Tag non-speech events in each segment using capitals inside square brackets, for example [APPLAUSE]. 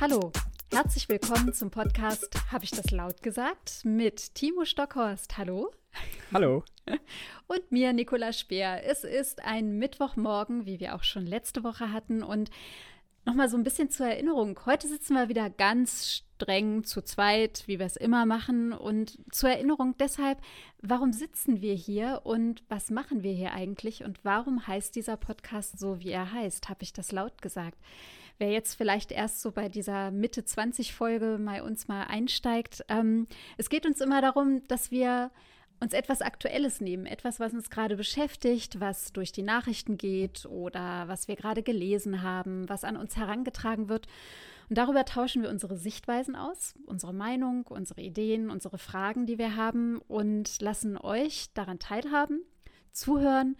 Hallo, herzlich willkommen zum Podcast Habe ich das laut gesagt? mit Timo Stockhorst. Hallo. Hallo. Und mir, Nicola Speer. Es ist ein Mittwochmorgen, wie wir auch schon letzte Woche hatten. Und nochmal so ein bisschen zur Erinnerung. Heute sitzen wir wieder ganz streng zu zweit, wie wir es immer machen. Und zur Erinnerung deshalb, warum sitzen wir hier und was machen wir hier eigentlich und warum heißt dieser Podcast so, wie er heißt? Habe ich das laut gesagt? Wer jetzt vielleicht erst so bei dieser Mitte 20 Folge mal uns mal einsteigt, ähm, es geht uns immer darum, dass wir uns etwas Aktuelles nehmen, etwas, was uns gerade beschäftigt, was durch die Nachrichten geht oder was wir gerade gelesen haben, was an uns herangetragen wird. Und darüber tauschen wir unsere Sichtweisen aus, unsere Meinung, unsere Ideen, unsere Fragen, die wir haben und lassen euch daran teilhaben, zuhören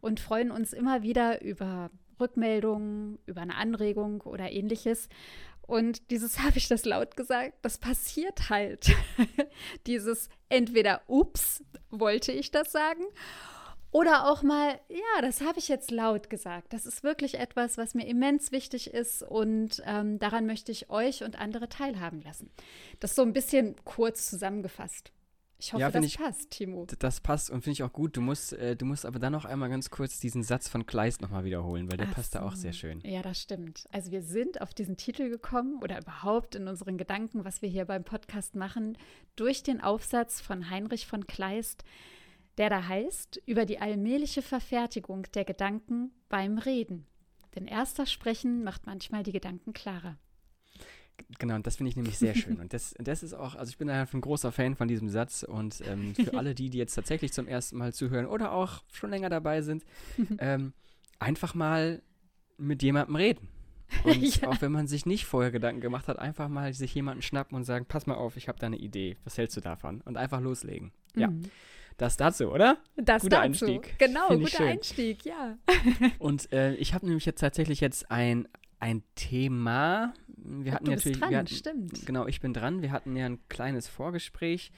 und freuen uns immer wieder über Rückmeldungen, über eine Anregung oder ähnliches. Und dieses [LAUGHS] habe ich das laut gesagt, das passiert halt. [LAUGHS] dieses entweder, ups, wollte ich das sagen? Oder auch mal, ja, das habe ich jetzt laut gesagt. Das ist wirklich etwas, was mir immens wichtig ist und ähm, daran möchte ich euch und andere teilhaben lassen. Das so ein bisschen kurz zusammengefasst. Ich hoffe, ja, das ich, passt, Timo. Das passt und finde ich auch gut. Du musst, äh, du musst aber dann noch einmal ganz kurz diesen Satz von Kleist nochmal wiederholen, weil der Ach passt so. da auch sehr schön. Ja, das stimmt. Also wir sind auf diesen Titel gekommen oder überhaupt in unseren Gedanken, was wir hier beim Podcast machen, durch den Aufsatz von Heinrich von Kleist, der da heißt, über die allmähliche Verfertigung der Gedanken beim Reden. Denn erster Sprechen macht manchmal die Gedanken klarer. Genau, und das finde ich nämlich sehr schön. Und das, das ist auch, also ich bin einfach ein großer Fan von diesem Satz. Und ähm, für [LAUGHS] alle die, die jetzt tatsächlich zum ersten Mal zuhören oder auch schon länger dabei sind, [LAUGHS] ähm, einfach mal mit jemandem reden. [LAUGHS] Und ja. auch wenn man sich nicht vorher Gedanken gemacht hat, einfach mal sich jemanden schnappen und sagen, pass mal auf, ich habe da eine Idee. Was hältst du davon? Und einfach loslegen. Ja. Mhm. Das dazu, oder? Das guter dazu. Einstieg. Genau, Find guter Einstieg, ja. und äh, ich habe nämlich jetzt tatsächlich jetzt ein, ein Thema, wir hatten du natürlich. Bist dran, hatten, stimmt. Genau, ich bin dran. Wir hatten ja ein kleines Vorgespräch.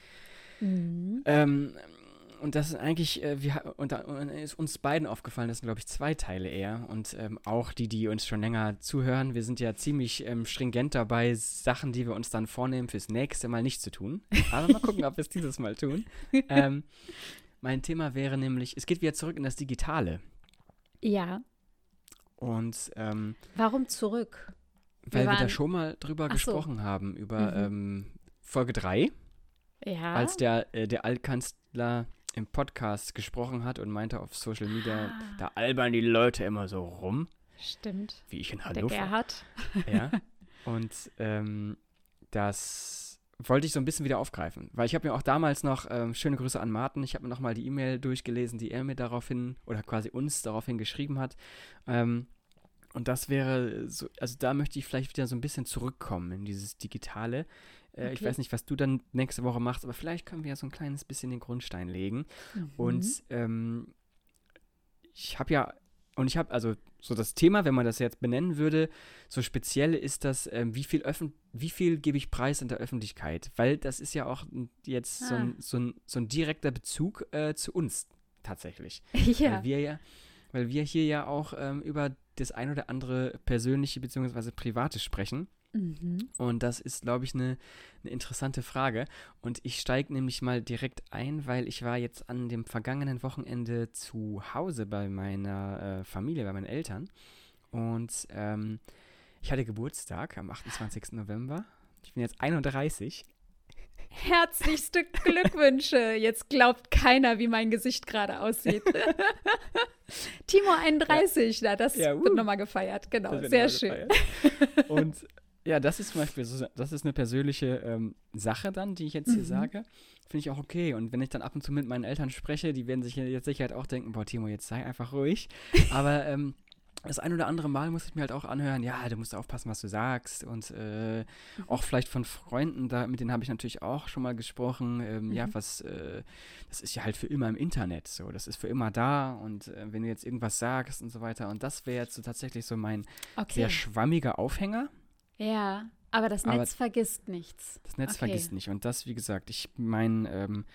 Mhm. Ähm, und das ist eigentlich, äh, wir, und da und ist uns beiden aufgefallen, das sind, glaube ich, zwei Teile eher. Und ähm, auch die, die uns schon länger zuhören, wir sind ja ziemlich ähm, stringent dabei, Sachen, die wir uns dann vornehmen, fürs nächste Mal nicht zu tun. Aber mal gucken, ob wir es dieses Mal tun. [LAUGHS] Ähm, mein Thema wäre nämlich, es geht wieder zurück in das Digitale. Ja. Und ähm, warum zurück? Weil wir, wir da schon mal drüber so. gesprochen haben, über mhm. ähm, Folge 3. Ja. Als der, äh, der Altkanzler im Podcast gesprochen hat und meinte auf Social Media, ah. da albern die Leute immer so rum. Stimmt. Wie ich in Hannover. Der Gerhard. Ja. [LAUGHS] Und ähm, das wollte ich so ein bisschen wieder aufgreifen, weil ich habe mir auch damals noch, ähm, schöne Grüße an Martin, ich habe mir nochmal die E-Mail durchgelesen, die er mir daraufhin oder quasi uns daraufhin geschrieben hat. Ähm, und das wäre so, also da möchte ich vielleicht wieder so ein bisschen zurückkommen in dieses Digitale. Äh, okay. Ich weiß nicht, was du dann nächste Woche machst, aber vielleicht können wir ja so ein kleines bisschen den Grundstein legen. Mhm. Und ähm, ich habe ja, und ich habe, also so das Thema, wenn man das jetzt benennen würde, so speziell ist das, ähm, wie viel Öffn wie viel gebe ich preis in der Öffentlichkeit? Weil das ist ja auch jetzt ah. so, ein, so, ein, so ein direkter Bezug äh, zu uns tatsächlich. [LAUGHS] Ja. Weil wir ja, weil wir hier ja auch ähm, über das ein oder andere persönliche bzw. private sprechen. Mhm. Und das ist, glaube ich, eine ne interessante Frage. Und ich steige nämlich mal direkt ein, weil ich war jetzt an dem vergangenen Wochenende zu Hause bei meiner äh, Familie, bei meinen Eltern. Und ähm, ich hatte Geburtstag am 28. November. Ich bin jetzt 31 Herzlichste [LAUGHS] Glückwünsche. Jetzt glaubt keiner, wie mein Gesicht gerade aussieht. [LAUGHS] Timo 31, ja. na, das ja, uh. wird nochmal gefeiert. Genau, sehr schön. Und ja, das ist zum Beispiel, so, das ist eine persönliche ähm, Sache dann, die ich jetzt hier mhm. sage. Finde ich auch okay. Und wenn ich dann ab und zu mit meinen Eltern spreche, die werden sich jetzt sicher halt auch denken, boah, Timo, jetzt sei einfach ruhig. Aber ähm, das ein oder andere Mal muss ich mir halt auch anhören, ja, du musst aufpassen, was du sagst. Und äh, mhm. auch vielleicht von Freunden, da, mit denen habe ich natürlich auch schon mal gesprochen. Ähm, mhm. Ja, was, äh, das ist ja halt für immer im Internet so. Das ist für immer da. Und äh, wenn du jetzt irgendwas sagst und so weiter. Und das wäre jetzt so tatsächlich so mein okay. sehr schwammiger Aufhänger. Ja, aber das Netz aber vergisst nichts. Das Netz okay. vergisst nicht. Und das, wie gesagt, ich meine, ähm,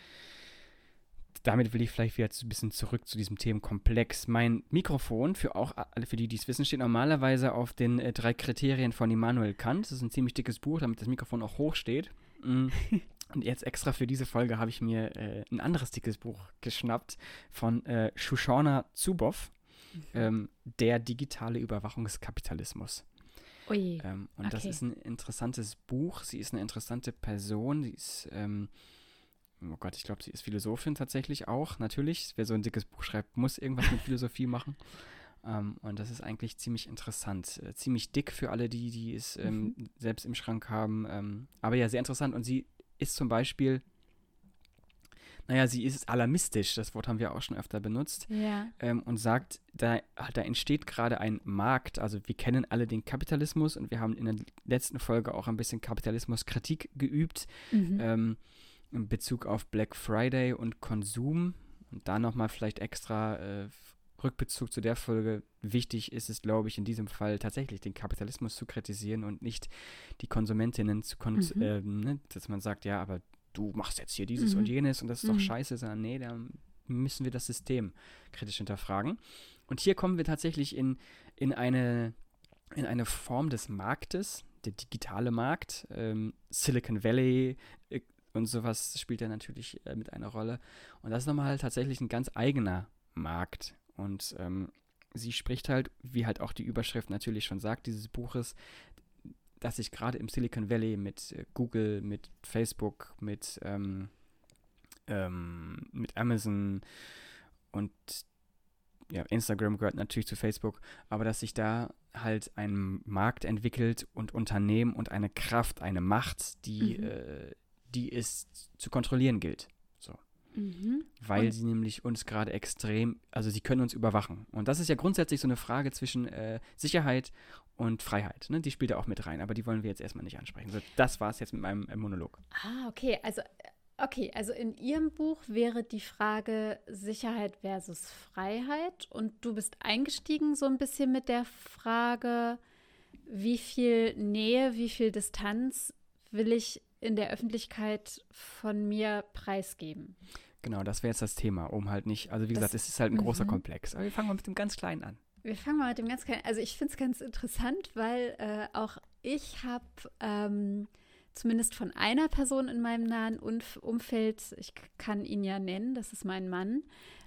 damit will ich vielleicht wieder ein bisschen zurück zu diesem Themenkomplex. Mein Mikrofon, für auch alle, für die, die es wissen, steht normalerweise auf den äh, drei Kriterien von Immanuel Kant. Das ist ein ziemlich dickes Buch, damit das Mikrofon auch hoch steht. Mm. [LAUGHS] Und jetzt extra für diese Folge habe ich mir äh, ein anderes dickes Buch geschnappt von äh, Shoshana Zuboff, mhm. ähm, Der digitale Überwachungskapitalismus. Ui. Ähm, und okay. das ist ein interessantes Buch. Sie ist eine interessante Person. Sie ist, ähm, oh Gott, ich glaube, sie ist Philosophin tatsächlich auch. Natürlich, wer so ein dickes Buch schreibt, muss irgendwas mit Philosophie [LAUGHS] machen. Um, und das ist eigentlich ziemlich interessant. Äh, ziemlich dick für alle, die, die es ähm, mhm. selbst im Schrank haben. Ähm, aber ja, sehr interessant. Und sie ist zum Beispiel, naja, sie ist alarmistisch, das Wort haben wir auch schon öfter benutzt, ja. ähm, und sagt, da, da entsteht gerade ein Markt. Also wir kennen alle den Kapitalismus und wir haben in der letzten Folge auch ein bisschen Kapitalismuskritik geübt mhm. ähm, in Bezug auf Black Friday und Konsum. Und da nochmal vielleicht extra äh, Rückbezug zu der Folge. Wichtig ist es, glaube ich, in diesem Fall tatsächlich den Kapitalismus zu kritisieren und nicht die Konsumentinnen zu, kon mhm. äh, ne, dass man sagt, ja, aber du machst jetzt hier dieses mhm. und jenes und das ist doch mhm. scheiße, sondern nee, da müssen wir das System kritisch hinterfragen. Und hier kommen wir tatsächlich in, in, eine, in eine Form des Marktes, der digitale Markt. Ähm, Silicon Valley äh, und sowas spielt ja natürlich äh, mit einer Rolle. Und das ist nochmal halt tatsächlich ein ganz eigener Markt. Und ähm, sie spricht halt, wie halt auch die Überschrift natürlich schon sagt, dieses Buches, dass sich gerade im Silicon Valley mit äh, Google, mit Facebook, mit, ähm, ähm, mit Amazon und ja, Instagram gehört natürlich zu Facebook, aber dass sich da halt ein Markt entwickelt und Unternehmen und eine Kraft, eine Macht, die, mhm. äh, die es zu kontrollieren gilt. Mhm. Weil und sie nämlich uns gerade extrem, also sie können uns überwachen. Und das ist ja grundsätzlich so eine Frage zwischen äh, Sicherheit und Freiheit. Ne? Die spielt da auch mit rein, aber die wollen wir jetzt erstmal nicht ansprechen. So, das war es jetzt mit meinem äh, Monolog. Ah, okay. Also, okay, also in Ihrem Buch wäre die Frage Sicherheit versus Freiheit. Und du bist eingestiegen so ein bisschen mit der Frage, wie viel Nähe, wie viel Distanz will ich in der Öffentlichkeit von mir preisgeben. Genau, das wäre jetzt das Thema, um halt nicht, also wie das, gesagt, es ist halt ein großer mhm. Komplex. Aber wir fangen mal mit dem ganz Kleinen an. Wir fangen mal mit dem ganz Kleinen Also ich finde es ganz interessant, weil äh, auch ich habe ähm, zumindest von einer Person in meinem nahen Umf Umfeld, ich kann ihn ja nennen, das ist mein Mann.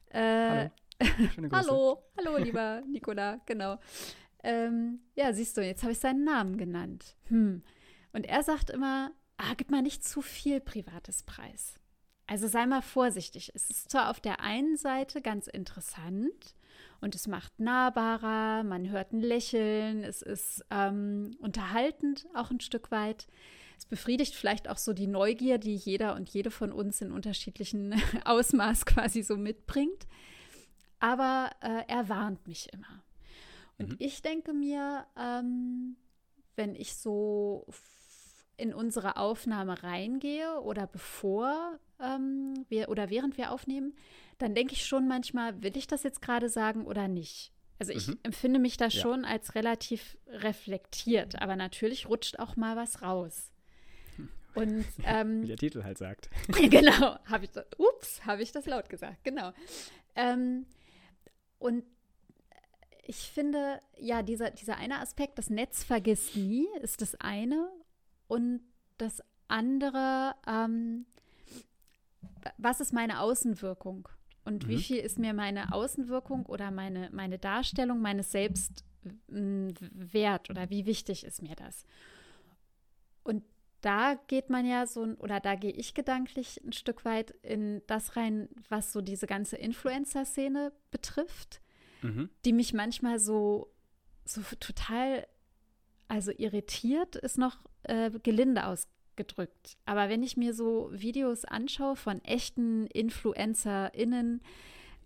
Äh, hallo. [LAUGHS] hallo, hallo, lieber Nicola, genau. Ähm, ja, siehst du, jetzt habe ich seinen Namen genannt. Hm. Und er sagt immer, ah, gib mal nicht zu viel privates Preis. Also sei mal vorsichtig. Es ist zwar auf der einen Seite ganz interessant und es macht nahbarer, man hört ein Lächeln, es ist ähm, unterhaltend auch ein Stück weit. Es befriedigt vielleicht auch so die Neugier, die jeder und jede von uns in unterschiedlichen [LAUGHS] Ausmaß quasi so mitbringt. Aber äh, er warnt mich immer. Und mhm. ich denke mir, ähm, wenn ich so in unsere Aufnahme reingehe oder bevor ähm, wir oder während wir aufnehmen, dann denke ich schon manchmal, will ich das jetzt gerade sagen oder nicht? Also ich mhm. empfinde mich da ja. schon als relativ reflektiert, aber natürlich rutscht auch mal was raus. Und [LAUGHS] ähm, wie der Titel halt sagt. [LAUGHS] genau, habe ich das, ups, habe ich das laut gesagt, genau. Ähm, und ich finde, ja, dieser, dieser eine Aspekt, das Netz vergisst nie, ist das eine. Und das andere, ähm, was ist meine Außenwirkung? Und mhm. wie viel ist mir meine Außenwirkung oder meine, meine Darstellung meines Selbst wert oder wie wichtig ist mir das? Und da geht man ja so, oder da gehe ich gedanklich ein Stück weit in das rein, was so diese ganze Influencer-Szene betrifft, mhm. die mich manchmal so, so total, also irritiert ist noch äh, gelinde ausgedrückt. Aber wenn ich mir so Videos anschaue von echten InfluencerInnen,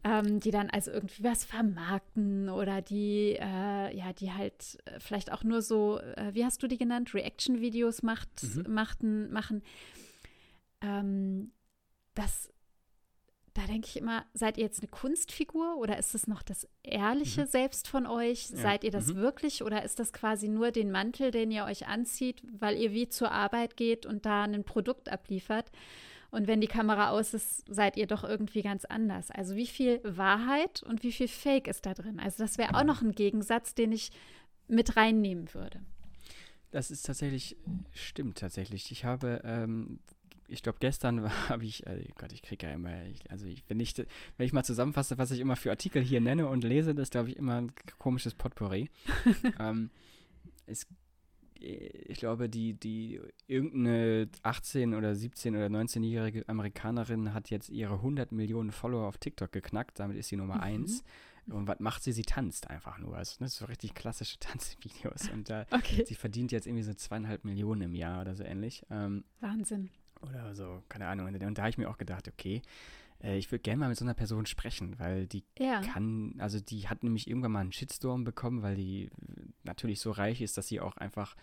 ähm, die dann also irgendwie was vermarkten oder die, äh, ja, die halt äh, vielleicht auch nur so, äh, wie hast du die genannt, Reaction-Videos macht, mhm. machten, machen. Ähm, das da denke ich immer, seid ihr jetzt eine Kunstfigur oder ist es noch das ehrliche mhm. Selbst von euch? Ja. Seid ihr das mhm. wirklich oder ist das quasi nur den Mantel, den ihr euch anzieht, weil ihr wie zur Arbeit geht und da ein Produkt abliefert? Und wenn die Kamera aus ist, seid ihr doch irgendwie ganz anders. Also wie viel Wahrheit und wie viel Fake ist da drin? Also das wäre auch noch ein Gegensatz, den ich mit reinnehmen würde. Das ist tatsächlich, stimmt tatsächlich. Ich habe, ähm, ich glaube, gestern [LAUGHS] habe ich, äh, Gott, ich kriege ja immer, ich, also ich, wenn, ich, wenn ich mal zusammenfasse, was ich immer für Artikel hier nenne und lese, das glaube ich, immer ein komisches Potpourri. [LAUGHS] ähm, es ich glaube, die, die irgendeine 18 oder 17 oder 19-jährige Amerikanerin hat jetzt ihre 100 Millionen Follower auf TikTok geknackt. Damit ist sie Nummer 1. Mhm. Und was macht sie? Sie tanzt einfach nur. Also, das sind so richtig klassische [LAUGHS] Tanzvideos. Und äh, okay. sie verdient jetzt irgendwie so zweieinhalb Millionen im Jahr oder so ähnlich. Ähm, Wahnsinn. Oder so, keine Ahnung. Und da habe ich mir auch gedacht, okay, äh, ich würde gerne mal mit so einer Person sprechen, weil die ja. kann, also die hat nämlich irgendwann mal einen Shitstorm bekommen, weil die natürlich so reich ist, dass sie auch einfach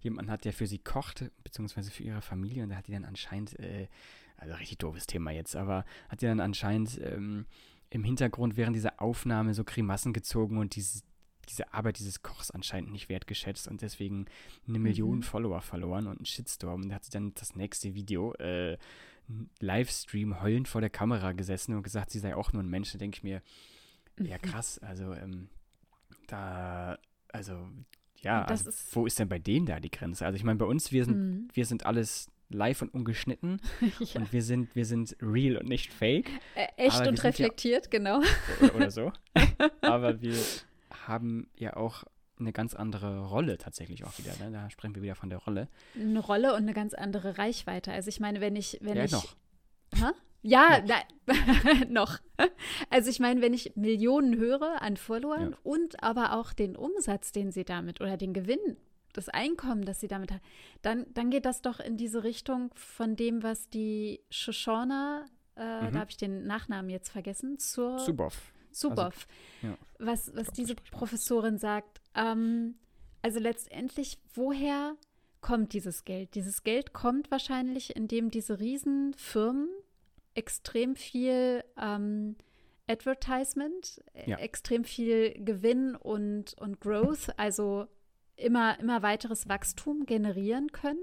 jemanden hat, der für sie kocht, beziehungsweise für ihre Familie. Und da hat die dann anscheinend, äh, also richtig doofes Thema jetzt, aber hat die dann anscheinend ähm, im Hintergrund während dieser Aufnahme so Grimassen gezogen und diese, diese Arbeit dieses Kochs anscheinend nicht wertgeschätzt und deswegen eine Million mhm. Follower verloren und einen Shitstorm. Und da hat sie dann das nächste Video äh, Livestream heulend vor der Kamera gesessen und gesagt, sie sei auch nur ein Mensch. Da denke ich mir, ja mhm. krass, also ähm, da, also ja, also, ist wo ist denn bei denen da die Grenze? Also ich meine, bei uns, wir sind, mhm. wir sind alles live und ungeschnitten [LAUGHS] ja. und wir sind, wir sind real und nicht fake. Äh, echt und reflektiert, ja, genau. Oder, oder so. [LAUGHS] aber wir haben ja auch eine ganz andere Rolle tatsächlich auch wieder. Ne? Da sprechen wir wieder von der Rolle. Eine Rolle und eine ganz andere Reichweite. Also ich meine, wenn ich, wenn ja, ich. Noch. Ha? Ja, noch. [LAUGHS] noch. Also ich meine, wenn ich Millionen höre an Followern ja. und aber auch den Umsatz, den sie damit oder den Gewinn, das Einkommen, das sie damit hat, dann, dann geht das doch in diese Richtung von dem, was die Shoshana, äh, mhm. da habe ich den Nachnamen jetzt vergessen, zur Zuboff. Zuboff. Also, ja. Was, was diese Professorin sagt, ähm, also letztendlich, woher kommt dieses Geld? Dieses Geld kommt wahrscheinlich, indem diese Riesenfirmen extrem viel ähm, Advertisement, äh, ja. extrem viel Gewinn und, und Growth, also immer, immer weiteres Wachstum generieren können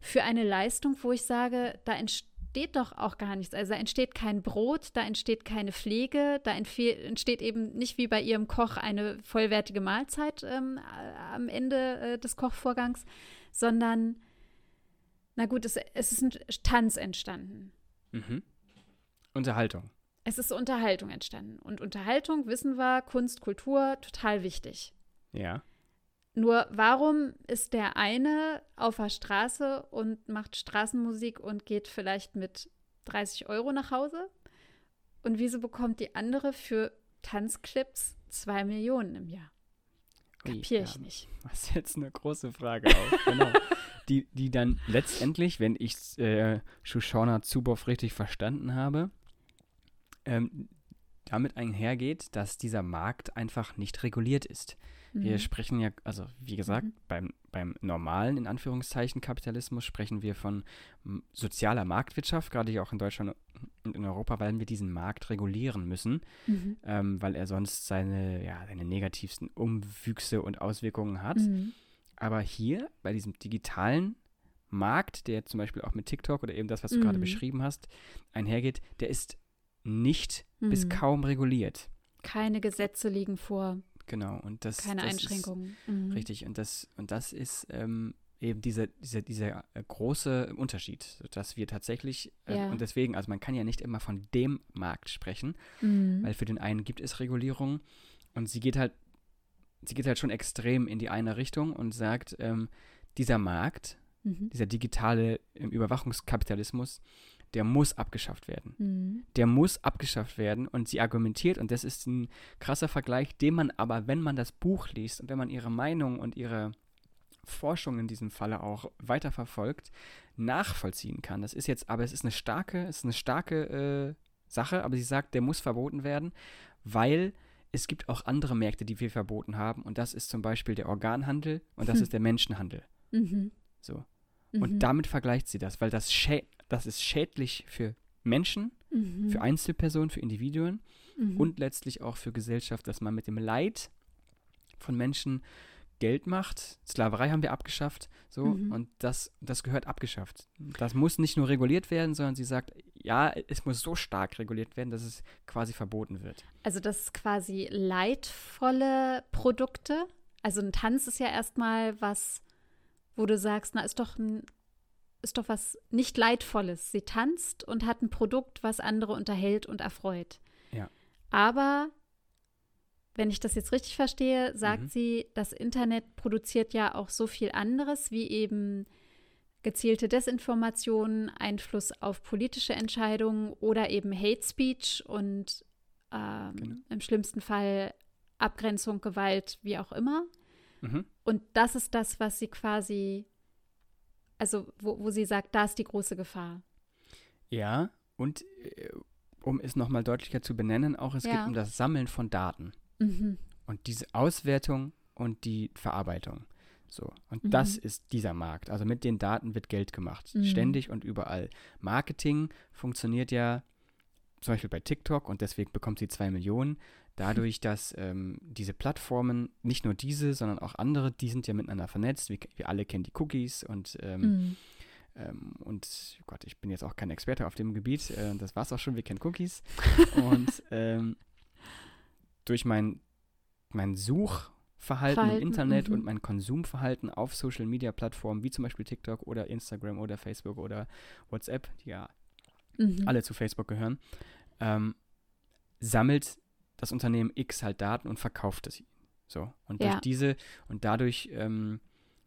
für eine Leistung, wo ich sage, da entsteht entsteht doch auch gar nichts. Also da entsteht kein Brot, da entsteht keine Pflege, da entsteht eben nicht wie bei ihrem Koch eine vollwertige Mahlzeit ähm, am Ende äh, des Kochvorgangs, sondern, na gut, es, es ist ein Tanz entstanden. Mhm. Unterhaltung. Es ist Unterhaltung entstanden. Und Unterhaltung, wissen wir, Kunst, Kultur, total wichtig. Ja. Nur warum ist der eine auf der Straße und macht Straßenmusik und geht vielleicht mit 30 Euro nach Hause? Und wieso bekommt die andere für Tanzclips zwei Millionen im Jahr? Kapiere ich ja, nicht. [LAUGHS] Das ist jetzt eine große Frage auch. genau. [LAUGHS] Die, die dann letztendlich, wenn ich äh, Shoshana Zuboff richtig verstanden habe, ähm, damit einhergeht, dass dieser Markt einfach nicht reguliert ist. Wir mhm. sprechen ja, also wie gesagt, mhm. beim, beim normalen, in Anführungszeichen, Kapitalismus sprechen wir von sozialer Marktwirtschaft, gerade hier auch in Deutschland und in Europa, weil wir diesen Markt regulieren müssen, mhm. ähm, weil er sonst seine, ja, seine negativsten Umwüchse und Auswirkungen hat. Mhm. Aber hier, bei diesem digitalen Markt, der zum Beispiel auch mit TikTok oder eben das, was du gerade mhm. beschrieben hast, einhergeht, der ist nicht bis kaum reguliert. Keine Gesetze liegen vor. Genau, und das. Keine das Einschränkungen. Mhm. Richtig, und das, und das ist ähm, eben dieser, dieser, dieser äh, große Unterschied, dass wir tatsächlich, äh, ja. und deswegen, also man kann ja nicht immer von dem Markt sprechen, mhm. weil für den einen gibt es Regulierung und sie geht halt, sie geht halt schon extrem in die eine Richtung und sagt, ähm, dieser Markt, mhm. dieser digitale ähm, Überwachungskapitalismus, der muss abgeschafft werden. Mhm. Der muss abgeschafft werden. Und sie argumentiert, und das ist ein krasser Vergleich, den man aber, wenn man das Buch liest und wenn man ihre Meinung und ihre Forschung in diesem Falle auch weiterverfolgt, nachvollziehen kann. Das ist jetzt, aber es ist eine starke, es ist eine starke äh, Sache, aber sie sagt, der muss verboten werden, weil es gibt auch andere Märkte, die wir verboten haben. Und das ist zum Beispiel der Organhandel und das hm. ist der Menschenhandel. Mhm. So. Und mhm. damit vergleicht sie das, weil das das ist schädlich für Menschen, mhm. für Einzelpersonen, für Individuen mhm. und letztlich auch für Gesellschaft, dass man mit dem Leid von Menschen Geld macht. Sklaverei haben wir abgeschafft, so Mhm. und das, das gehört abgeschafft. Das muss nicht nur reguliert werden, sondern sie sagt, ja, es muss so stark reguliert werden, dass es quasi verboten wird. Also das ist quasi leidvolle Produkte. Also ein Tanz ist ja erstmal was, wo du sagst, na, ist doch ein, ist doch was nicht Leidvolles. Sie tanzt und hat ein Produkt, was andere unterhält und erfreut. Ja. Aber wenn ich das jetzt richtig verstehe, sagt Mhm. sie, das Internet produziert ja auch so viel anderes, wie eben gezielte Desinformation, Einfluss auf politische Entscheidungen oder eben Hate Speech und ähm, Genau. im schlimmsten Fall Abgrenzung, Gewalt, wie auch immer. Mhm. Und das ist das, was sie quasi, also wo, wo sie sagt, da ist die große Gefahr. Ja, und äh, um es nochmal deutlicher zu benennen, auch es geht Ja. um das Sammeln von Daten Mhm. und diese Auswertung und die Verarbeitung. So, und Mhm. das ist dieser Markt. Also mit den Daten wird Geld gemacht, Mhm. ständig und überall. Marketing funktioniert ja zum Beispiel bei TikTok und deswegen bekommt sie zwei Millionen. Dadurch, dass ähm, diese Plattformen, nicht nur diese, sondern auch andere, die sind ja miteinander vernetzt. Wir, wir alle kennen die Cookies und ähm, Mhm. ähm, und Gott, ich bin jetzt auch kein Experte auf dem Gebiet. Äh, das war's auch schon. Wir kennen Cookies. [LAUGHS] und ähm, durch mein, mein Suchverhalten Verhalten, im Internet mhm. und mein Konsumverhalten auf Social Media Plattformen wie zum Beispiel TikTok oder Instagram oder Facebook oder WhatsApp, die ja Mhm. alle zu Facebook gehören, ähm, sammelt das Unternehmen X halt Daten und verkauft es. So. Und durch Ja. diese und dadurch, ähm,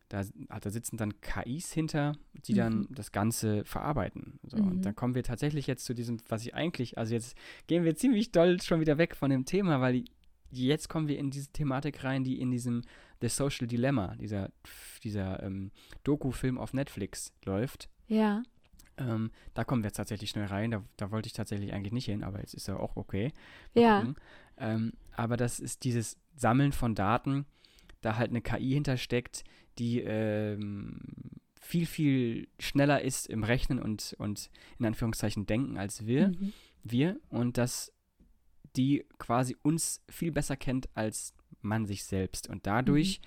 da, ah, da sitzen dann KIs hinter, die dann Mhm. das Ganze verarbeiten. So. Mhm. Und dann kommen wir tatsächlich jetzt zu diesem, was ich eigentlich, also jetzt gehen wir ziemlich doll schon wieder weg von dem Thema, weil jetzt kommen wir in diese Thematik rein, die in diesem The Social Dilemma, dieser, dieser ähm, Doku-Film auf Netflix läuft. Ja. Ähm, da kommen wir jetzt tatsächlich schnell rein. Da, da wollte ich tatsächlich eigentlich nicht hin, aber jetzt ist er auch okay. Mal Ja. gucken. Ähm, aber das ist dieses Sammeln von Daten, da halt eine KI hintersteckt, die ähm, viel, viel schneller ist im Rechnen und, und in Anführungszeichen denken als wir, Mhm. wir und dass die quasi uns viel besser kennt als man sich selbst. Und dadurch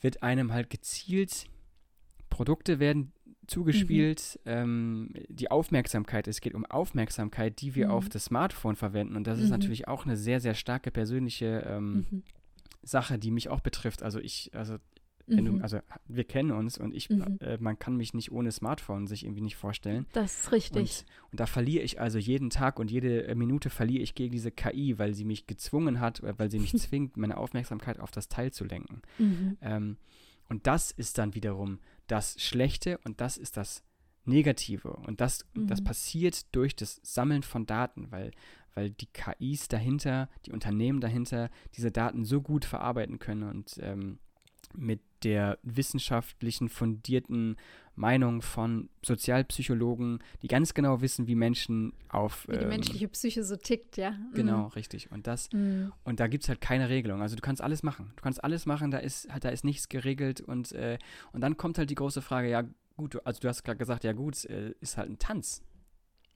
wird einem halt gezielt, Produkte werden zugespielt, ähm, die Aufmerksamkeit, es geht um Aufmerksamkeit, die wir Mhm. auf das Smartphone verwenden. Und das ist Mhm. natürlich auch eine sehr, sehr starke persönliche ähm, Mhm. Sache, die mich auch betrifft. Also ich, also wenn Mhm. du, also wir kennen uns und ich, Mhm. äh, man kann mich nicht ohne Smartphone sich irgendwie nicht vorstellen. Das ist richtig. Und, und da verliere ich also jeden Tag und jede äh, Minute verliere ich gegen diese KI, weil sie mich gezwungen hat, äh, weil sie mich [LAUGHS] zwingt, meine Aufmerksamkeit auf das Teil zu lenken. Mhm. Ähm, und das ist dann wiederum das Schlechte und das ist das Negative. Und das, das Mhm. passiert durch das Sammeln von Daten, weil, weil die KIs dahinter, die Unternehmen dahinter diese Daten so gut verarbeiten können und ähm, mit der wissenschaftlichen fundierten Meinung von Sozialpsychologen, die ganz genau wissen, wie Menschen auf Wie die ähm, menschliche Psyche so tickt, ja. Mhm. genau richtig und das Mhm. und da gibt es halt keine Regelung. Also du kannst alles machen. Du kannst alles machen, da ist halt, da ist nichts geregelt und, äh, und dann kommt halt die große Frage, ja gut, also du hast gerade gesagt, ja gut, äh, ist halt ein Tanz.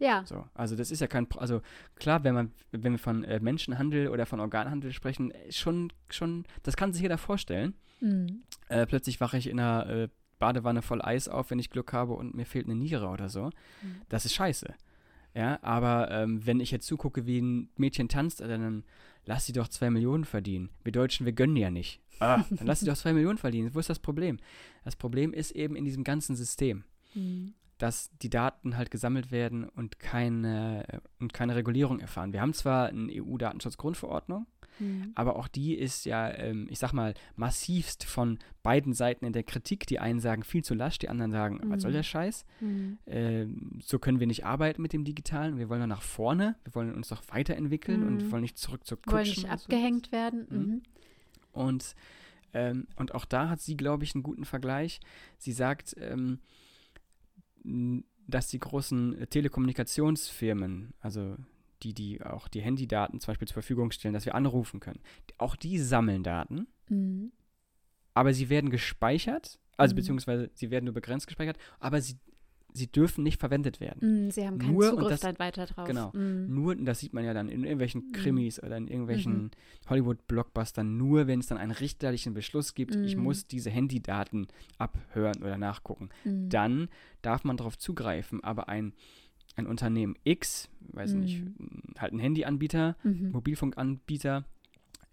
Ja. So. Also das ist ja kein, also klar, wenn man, wenn wir von äh, Menschenhandel oder von Organhandel sprechen, äh, schon, schon, das kann sich jeder vorstellen. Mhm. Äh, plötzlich wache ich in einer äh, Badewanne voll Eis auf, wenn ich Glück habe und mir fehlt eine Niere oder so. Mhm. Das ist scheiße. Ja, aber ähm, wenn ich jetzt zugucke, wie ein Mädchen tanzt, äh, dann lass sie doch zwei Millionen verdienen. Wir Deutschen, wir gönnen ja nicht. [LAUGHS] Ah, dann lass sie doch zwei Millionen verdienen. Wo ist das Problem? Das Problem ist eben in diesem ganzen System, Mhm. Dass die Daten halt gesammelt werden und keine, und keine Regulierung erfahren. Wir haben zwar eine EU-Datenschutzgrundverordnung, Mhm. aber auch die ist ja, ähm, ich sag mal, massivst von beiden Seiten in der Kritik. Die einen sagen viel zu lasch, die anderen sagen, was soll Mhm. der Scheiß? Mhm. ähm, so können wir nicht arbeiten mit dem Digitalen. Wir wollen doch nach vorne, wir wollen uns doch weiterentwickeln und Mhm. wollen nicht zurück zur Wollen Kutschen. nicht und so. abgehängt werden. Mhm. Mhm. Und, ähm, und auch da hat sie, glaube ich, einen guten Vergleich. Sie sagt, ähm, dass die großen äh, Telekommunikationsfirmen, also die, die auch die Handydaten zum Beispiel zur Verfügung stellen, dass wir anrufen können, auch die sammeln Daten, Mhm. aber sie werden gespeichert, also Mhm. beziehungsweise sie werden nur begrenzt gespeichert, aber sie sie dürfen nicht verwendet werden. Mm, sie haben keinen Nur- Zugriff das- dann weiter drauf. Genau. Mm. Nur, und das sieht man ja dann in irgendwelchen Mhm. Krimis oder in irgendwelchen Mhm. Hollywood-Blockbustern, nur wenn es dann einen richterlichen Beschluss gibt, ich Mhm. muss diese Handydaten abhören oder nachgucken. Mm. Dann darf man darauf zugreifen, aber ein, ein Unternehmen X, weiß nicht, halt ein Handyanbieter, Mhm. Mobilfunkanbieter,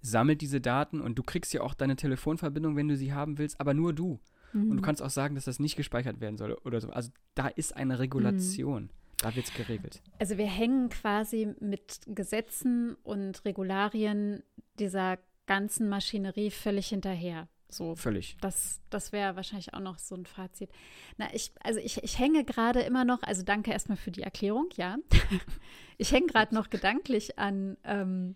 sammelt diese Daten und du kriegst ja auch deine Telefonverbindung, wenn du sie haben willst, aber nur du. Und du Mhm. kannst auch sagen, dass das nicht gespeichert werden soll oder so. Also da ist Mhm. eine Regulation. Da wird es geregelt. Also wir hängen quasi mit Gesetzen und Regularien dieser ganzen Maschinerie völlig hinterher. So, Völlig. das, das wäre wahrscheinlich auch noch so ein Fazit. Na, ich, also ich, ich hänge gerade immer noch, also danke erstmal für die Erklärung, ja. [LAUGHS] Ich hänge gerade noch gedanklich an, ähm,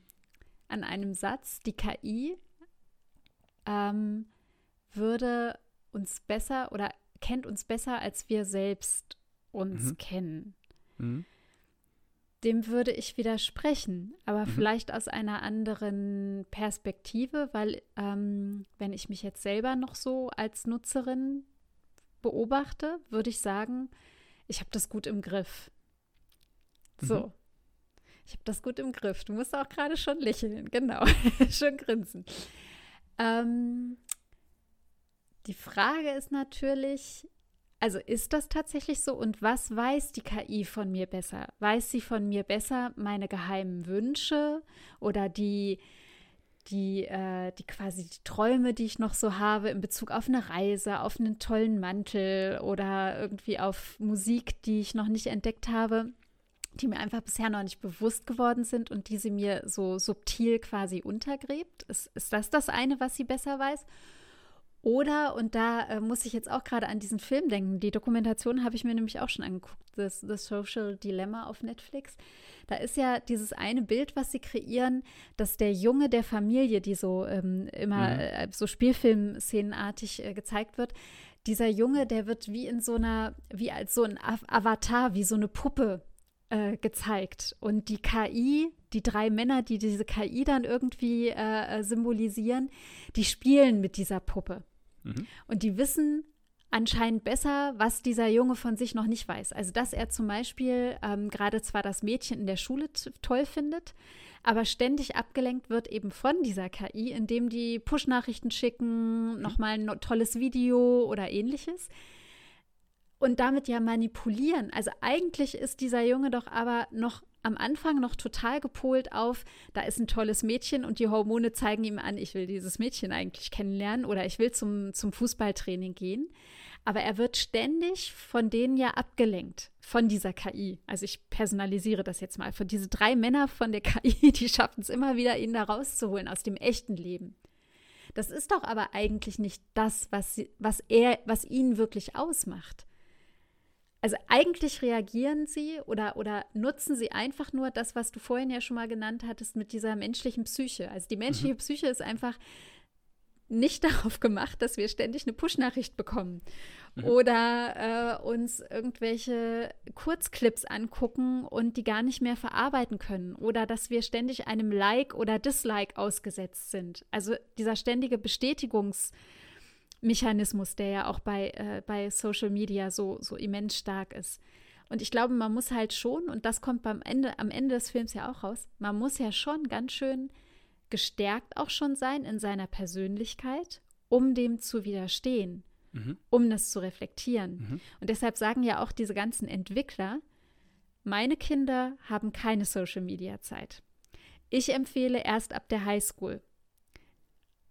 an einem Satz, die KI ähm, würde uns besser oder kennt uns besser, als wir selbst uns Mhm. kennen. Mhm. Dem würde ich widersprechen, aber Mhm. vielleicht aus einer anderen Perspektive, weil ähm, wenn ich mich jetzt selber noch so als Nutzerin beobachte, würde ich sagen, ich habe das gut im Griff. So. Mhm. Ich habe das gut im Griff. Du musst auch gerade schon lächeln, genau. [LAUGHS] schon grinsen. Ähm, die Frage ist natürlich, also ist das tatsächlich so und was weiß die KI von mir besser? Weiß sie von mir besser meine geheimen Wünsche oder die, die, äh, die quasi die Träume, die ich noch so habe in Bezug auf eine Reise, auf einen tollen Mantel oder irgendwie auf Musik, die ich noch nicht entdeckt habe, die mir einfach bisher noch nicht bewusst geworden sind und die sie mir so subtil quasi untergräbt? Ist, ist das das eine, was sie besser weiß? Oder, und da äh, muss ich jetzt auch gerade an diesen Film denken, die Dokumentation habe ich mir nämlich auch schon angeguckt, das The Social Dilemma auf Netflix. Da ist ja dieses eine Bild, was sie kreieren, dass der Junge der Familie, die so ähm, immer Mhm. äh, so Spielfilm-szenenartig äh, gezeigt wird, dieser Junge, der wird wie in so einer, wie als so ein Av- Avatar, wie so eine Puppe äh, gezeigt. Und die KI, die drei Männer, die diese KI dann irgendwie äh, äh, symbolisieren, die spielen mit dieser Puppe. Mhm. Und die wissen anscheinend besser, was dieser Junge von sich noch nicht weiß. Also, dass er zum Beispiel ähm, gerade zwar das Mädchen in der Schule toll findet, aber ständig abgelenkt wird eben von dieser KI, indem die Push-Nachrichten schicken, nochmal ein tolles Video oder ähnliches. Und damit ja manipulieren. Also eigentlich ist dieser Junge doch aber noch am Anfang noch total gepolt auf, da ist ein tolles Mädchen und die Hormone zeigen ihm an, ich will dieses Mädchen eigentlich kennenlernen oder ich will zum, zum Fußballtraining gehen. Aber er wird ständig von denen ja abgelenkt, von dieser KI. Also ich personalisiere das jetzt mal. Von diese drei Männer von der [LAUGHS] KI, die schaffen es immer wieder, ihn da rauszuholen aus dem echten Leben. Das ist doch aber eigentlich nicht das, was, sie, was er, was ihn wirklich ausmacht. Also eigentlich reagieren sie oder, oder nutzen sie einfach nur das, was du vorhin ja schon mal genannt hattest mit dieser menschlichen Psyche. Also die menschliche Psyche ist einfach nicht [LAUGHS] darauf gemacht, dass wir ständig eine Push-Nachricht bekommen Mhm. oder äh, uns irgendwelche Kurzclips angucken und die gar nicht mehr verarbeiten können oder dass wir ständig einem Like oder Dislike ausgesetzt sind. Also dieser ständige Bestätigungsmechanismus, der ja auch bei, äh, bei Social Media so, so immens stark ist. Und ich glaube, man muss halt schon, und das kommt beim Ende, am Ende des Films ja auch raus, man muss ja schon ganz schön gestärkt auch schon sein in seiner Persönlichkeit, um dem zu widerstehen, Mhm. um das zu reflektieren. Mhm. Und deshalb sagen ja auch diese ganzen Entwickler, meine Kinder haben keine Social-Media-Zeit. Ich empfehle erst ab der Highschool.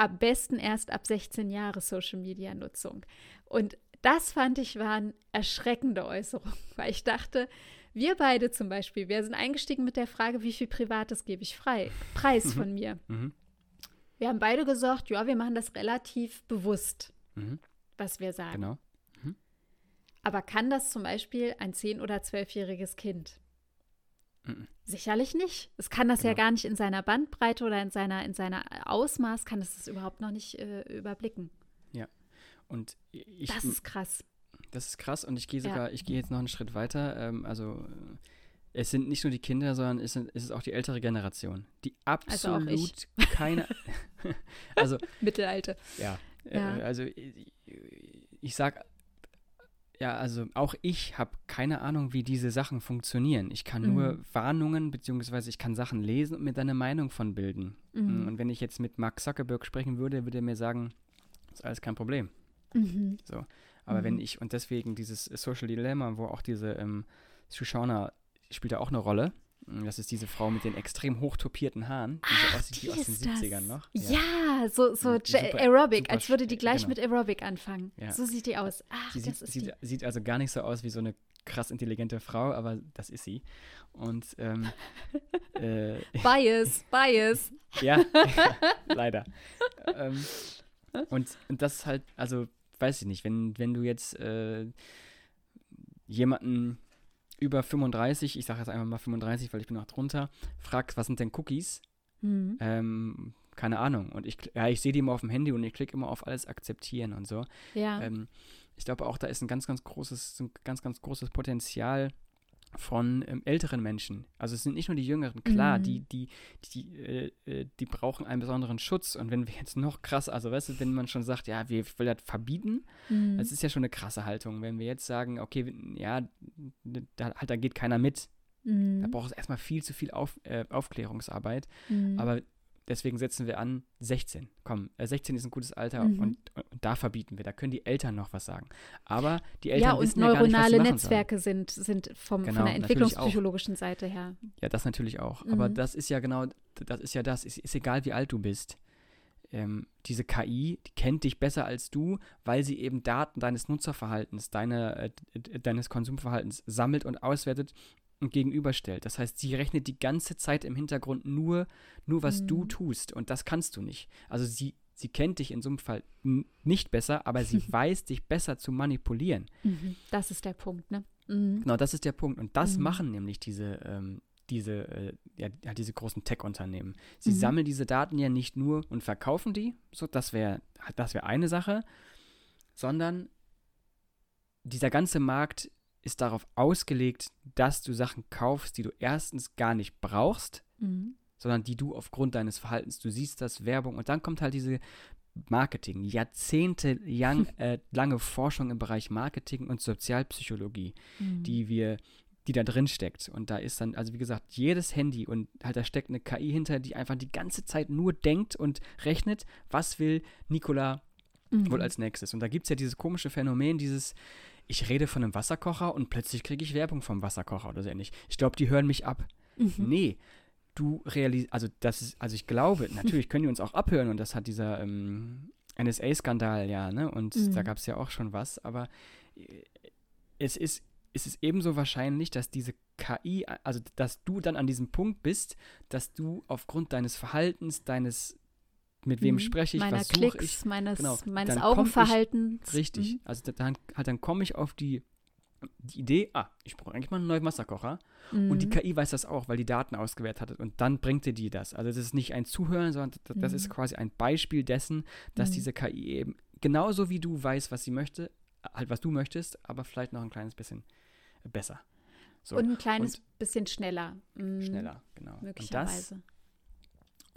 Am besten erst ab 16 Jahre Social-Media-Nutzung. Und das fand ich waren erschreckende Äußerungen, [LAUGHS] weil ich dachte, wir beide zum Beispiel, wir sind eingestiegen mit der Frage, wie viel Privates gebe ich frei, Preis von mir. Mhm. Wir haben beide gesagt, ja, wir machen das relativ bewusst, Mhm. was wir sagen. Genau. Aber kann das zum Beispiel ein 10- oder 12-jähriges Kind? Mhm. Sicherlich nicht. Es kann das ja Genau. gar nicht in seiner Bandbreite oder in seiner, in seiner Ausmaß, kann es das überhaupt noch nicht äh, überblicken. Und ich, Das ist krass. das ist krass und ich gehe Ja. sogar, ich gehe jetzt noch einen Schritt weiter. Ähm, also äh, es sind nicht nur die Kinder, sondern es, sind, es ist auch die ältere Generation, die Also absolut keine, [LAUGHS] also [LAUGHS] Mittelalter. ja, Ja. Äh, also ich, ich sag, Ja, also auch ich habe keine Ahnung, wie diese Sachen funktionieren. Ich kann nur Mhm. Warnungen, beziehungsweise ich kann Sachen lesen und mir dann eine Meinung von bilden. Mhm. Und wenn ich jetzt mit Mark Zuckerberg sprechen würde, würde er mir sagen, ist alles kein Problem. Mhm. Aber wenn Mhm. ich, und deswegen dieses Social Dilemma, wo auch diese ähm, Shoshana spielt da auch eine Rolle. Mm, Das ist diese Frau mit den extrem hochtopierten Haaren, die so Ach, aussieht wie die aus den ist das. 70ern noch. Ja, so, so Ja- super- Aerobic, super als würde die gleich genau. mit Aerobic anfangen. Ja. So sieht die aus. Ach, Sie sieht, ist sieht, die. sieht also gar nicht so aus wie so eine krass intelligente Frau, aber das ist sie. Und ähm, [LAUGHS] äh, Bias, Bias. [LAUGHS] ja, [LAUGHS] leider. Ähm, und, und das ist halt, also weiß ich nicht, wenn, wenn du jetzt äh, jemanden über 35, ich sage jetzt einfach mal 35, weil ich bin noch drunter, fragst, was sind denn Cookies? Hm. Ähm, keine Ahnung. Und ich, ja, ich sehe die immer auf dem Handy und ich klicke immer auf alles akzeptieren und so. Ja. Ähm, ich glaube auch, da ist ein ganz, ganz großes, ein ganz, ganz großes Potenzial von ähm, älteren Menschen. Also es sind nicht nur die Jüngeren, klar, Mhm. die, die, die, äh, äh, die brauchen einen besonderen Schutz. Und wenn wir jetzt noch krass, also weißt du, wenn man schon sagt, ja, wir wollen das verbieten, Hm. das ist ja schon eine krasse Haltung. Wenn wir jetzt sagen, okay, ja, da, halt, da geht keiner mit, da Hm. braucht es erstmal viel zu viel auf, äh, Aufklärungsarbeit. Hm. Aber deswegen setzen wir an 16. Komm, äh, 16 ist ein gutes Alter Mhm. und, und da verbieten wir. Da können die Eltern noch was sagen. Aber die Eltern ja, und wissen ja gar nicht, was sie neuronale Netzwerke sind, sind vom, Genau, von der entwicklungspsychologischen Seite her. sollen. Ja, das natürlich auch. Aber Mhm. das ist ja genau, das ist ja das. Es ist egal, wie alt du bist. Ähm, diese KI, die kennt dich besser als du, weil sie eben Daten deines Nutzerverhaltens, deine, äh, deines Konsumverhaltens sammelt und auswertet und gegenüberstellt. Das heißt, sie rechnet die ganze Zeit im Hintergrund nur, nur was du Mhm. tust. Und das kannst du nicht. Also sie, sie kennt dich in so einem Fall nicht besser, aber sie [LAUGHS] weiß, dich besser zu manipulieren. Mhm. Das ist der Punkt, ne? Mhm. Genau, das ist der Punkt. Und das Mhm. machen nämlich diese, ähm, diese, äh, ja, ja, diese großen Tech-Unternehmen. Sie Mhm. sammeln diese Daten ja nicht nur und verkaufen die, so das wäre das wär eine Sache, sondern dieser ganze Markt ist darauf ausgelegt, dass du Sachen kaufst, die du erstens gar nicht brauchst, Mhm. sondern die du aufgrund deines Verhaltens, du siehst das, Werbung und dann kommt halt diese Marketing, jahrzehntelang [LAUGHS] äh, lange Forschung im Bereich Marketing und Sozialpsychologie, Mhm. die wir, die da drin steckt. Und da ist dann, also wie gesagt, jedes Handy und halt da steckt eine KI hinter, die einfach die ganze Zeit nur denkt und rechnet, was will Nikola Mhm. wohl als nächstes. Und da gibt es ja dieses komische Phänomen, dieses, ich rede von einem Wasserkocher und plötzlich kriege ich Werbung vom Wasserkocher oder so ähnlich. Ich glaube, die hören mich ab. Mhm. Nee, du realisierst, also das ist, also ich glaube, [LAUGHS] natürlich können die uns auch abhören und das hat dieser ähm, NSA-Skandal, ja, ne? Und Mhm. da gab es ja auch schon was, aber äh, es ist, es ist ebenso wahrscheinlich, dass diese KI, also dass du dann an diesem Punkt bist, dass du aufgrund deines Verhaltens, deines, mit wem Mhm. spreche ich, Meiner was suche ich, Klicks, meines, Genau. meines komm ich- Augenverhaltens. Richtig. Mhm. Also da- dann, halt, dann komme ich auf die, die Idee, ah, ich brauche eigentlich mal einen neuen Wasserkocher. Und die Mhm. KI weiß das auch, weil die Daten ausgewertet hat. Und dann bringt sie dir das. Also das ist nicht ein Zuhören, sondern das, das ist Mhm. quasi ein Beispiel dessen, dass Mhm. diese KI eben genauso wie du weiß, was sie möchte, halt was du möchtest, aber vielleicht noch ein kleines bisschen besser. So, Und ein kleines und bisschen schneller. Mhm. schneller, genau. Und das, Möglicherweise.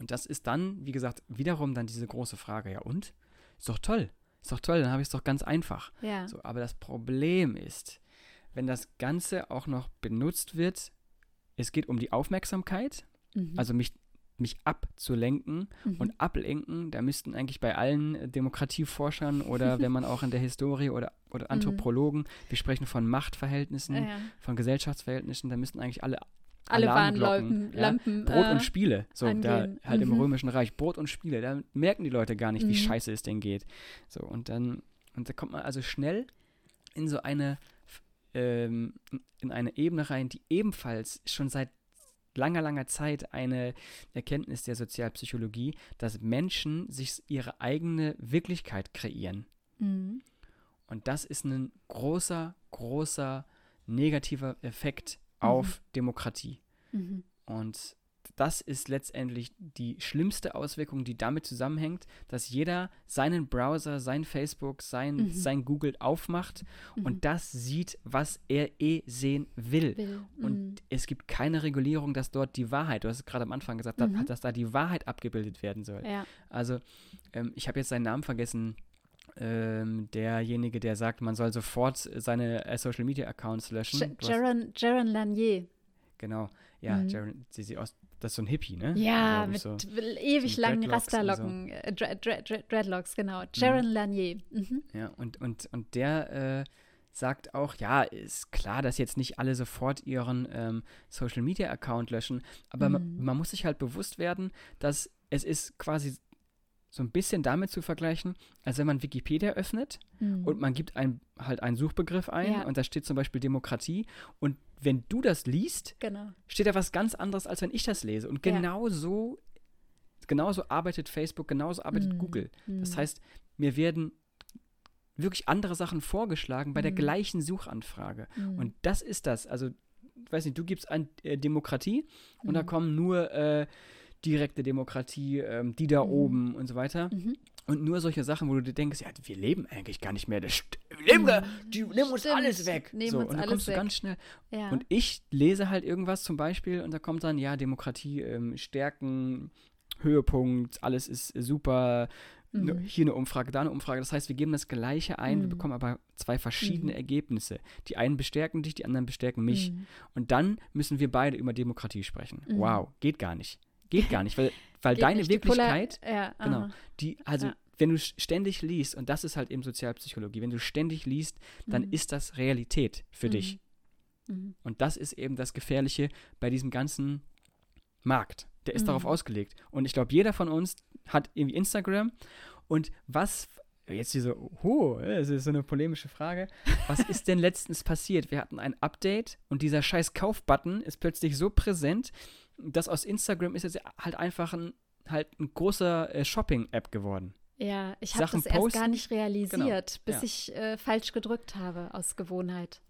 Und das ist dann, wie gesagt, wiederum dann diese große Frage, ja und? Ist doch toll. Ist doch toll, dann habe ich es doch ganz einfach. Ja. So, aber das Problem ist, wenn das Ganze auch noch benutzt wird, es geht um die Aufmerksamkeit, Mhm. also mich, mich abzulenken Mhm. und ablenken, da müssten eigentlich bei allen Demokratieforschern oder [LAUGHS] wenn man auch in der Historie oder, oder Anthropologen, wir sprechen von Machtverhältnissen, Mhm. ja. von Gesellschaftsverhältnissen, da müssten eigentlich alle Alle Warnlampen, ja, Lampen, Brot äh, und Spiele, so da angehen. halt im Mhm. Römischen Reich, Brot und Spiele, da merken die Leute gar nicht, wie Mhm. scheiße es denen geht. So, und dann, und da kommt man also schnell in so eine, ähm, in eine Ebene rein, die ebenfalls schon seit langer, langer Zeit eine Erkenntnis der Sozialpsychologie, dass Menschen sich ihre eigene Wirklichkeit kreieren. Mhm. Und das ist ein großer, großer negativer Effekt auf Demokratie. Mhm. Und das ist letztendlich die schlimmste Auswirkung, die damit zusammenhängt, dass jeder seinen Browser, sein Facebook, sein, Mhm. sein Google aufmacht Mhm. und das sieht, was er eh sehen will. Will. Mhm. Und es gibt keine Regulierung, dass dort die Wahrheit, du hast es gerade am Anfang gesagt, dass- Mhm. dass da die Wahrheit abgebildet werden soll. ja. Also, ähm, ich habe jetzt seinen Namen vergessen. Ähm, derjenige, der sagt, man soll sofort seine äh, Social Media Accounts löschen. Jaron, Jaron Lanier. Genau, ja, mhm. Jaron, sie, sie aus, das ist so ein Hippie, ne? Ja, mit so, ewig langen Rasterlocken, so. äh, Dre Dre Dre Dreadlocks, genau. Jaron mhm. Lanier. Mhm. Ja, und, und, und der äh, sagt auch, ja, ist klar, dass jetzt nicht alle sofort ihren ähm, Social Media Account löschen, aber man, mhm. man muss sich halt bewusst werden, dass es ist quasi so ein bisschen damit zu vergleichen, als wenn man Wikipedia öffnet mhm. und man gibt ein, halt einen Suchbegriff ein ja. und da steht zum Beispiel Demokratie und wenn du das liest, genau. steht da was ganz anderes, als wenn ich das lese. Und genau ja. so, genauso arbeitet Facebook, genauso arbeitet mhm. Google. Das mhm. heißt, mir werden wirklich andere Sachen vorgeschlagen bei der mhm. gleichen Suchanfrage. Mhm. Und das ist das. Also, ich weiß nicht, du gibst an äh, Demokratie und da kommen nur äh, direkte Demokratie, ähm, die da mhm. oben und so weiter. Mhm. Und nur solche Sachen, wo du dir denkst, ja, wir leben eigentlich gar nicht mehr. Das leben wir, die nehmen uns alles weg. Nehmen so, uns und dann kommst weg. du ganz schnell. Ja. Und ich lese halt irgendwas zum Beispiel und da kommt dann, ja, Demokratie, ähm, Stärken, Höhepunkt, alles ist super. Mhm. Hier eine Umfrage, da eine Umfrage. Das heißt, wir geben das Gleiche ein, mhm. wir bekommen aber zwei verschiedene mhm. Ergebnisse. Die einen bestärken dich, die anderen bestärken mich. Mhm. Und dann müssen wir beide über Demokratie sprechen. Mhm. Wow, geht gar nicht. Geht gar nicht, weil, weil deine Wirklichkeit, die ja, genau, die, also ja. wenn du ständig liest, und das ist halt eben Sozialpsychologie, wenn du ständig liest, dann mhm. ist das Realität für mhm. dich. Mhm. Und das ist eben das Gefährliche bei diesem ganzen Markt. Der ist darauf mhm. ausgelegt. Und ich glaube, jeder von uns hat irgendwie Instagram. Und was Jetzt diese, oh, das ist so eine polemische Frage. Was [LAUGHS] ist denn letztens passiert? Wir hatten ein Update und dieser scheiß Kaufbutton ist plötzlich so präsent, das aus Instagram ist jetzt halt einfach ein, halt ein großer äh, Shopping-App geworden. Ja, ich habe das erst gar nicht realisiert, genau. bis ja. ich äh, falsch gedrückt habe aus Gewohnheit.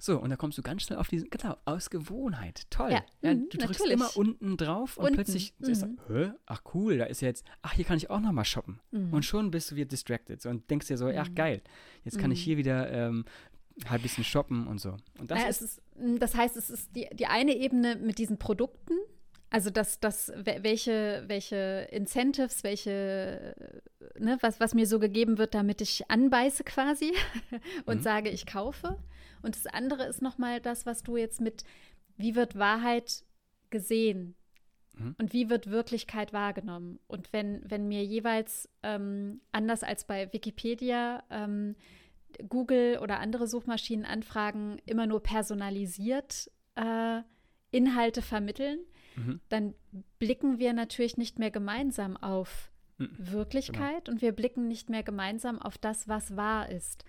So, und da kommst du ganz schnell auf diesen, genau, aus Gewohnheit. Toll. Ja, ja du drückst natürlich. immer unten drauf und unten. plötzlich mhm. ist hä? Ach cool, da ist jetzt, ach, hier kann ich auch nochmal shoppen. Mhm. Und schon bist du wieder distracted so, und denkst dir so, mhm. ach geil, jetzt kann ich mhm. hier wieder ähm, halt ein bisschen shoppen und so. Und das, ja, ist, ist, mm, das heißt, es ist die, die eine Ebene mit diesen Produkten, also das, das, welche, welche Incentives, welche, ne, was, was mir so gegeben wird, damit ich anbeiße quasi [LAUGHS] und mhm. sage, ich kaufe. Und das andere ist nochmal das, was du jetzt mit, wie wird Wahrheit gesehen? Mhm. Und wie wird Wirklichkeit wahrgenommen? Und wenn, wenn mir jeweils ähm, anders als bei Wikipedia ähm, Google oder andere Suchmaschinenanfragen immer nur personalisiert äh, Inhalte vermitteln, mhm. dann blicken wir natürlich nicht mehr gemeinsam auf mhm. Wirklichkeit genau. und wir blicken nicht mehr gemeinsam auf das, was wahr ist.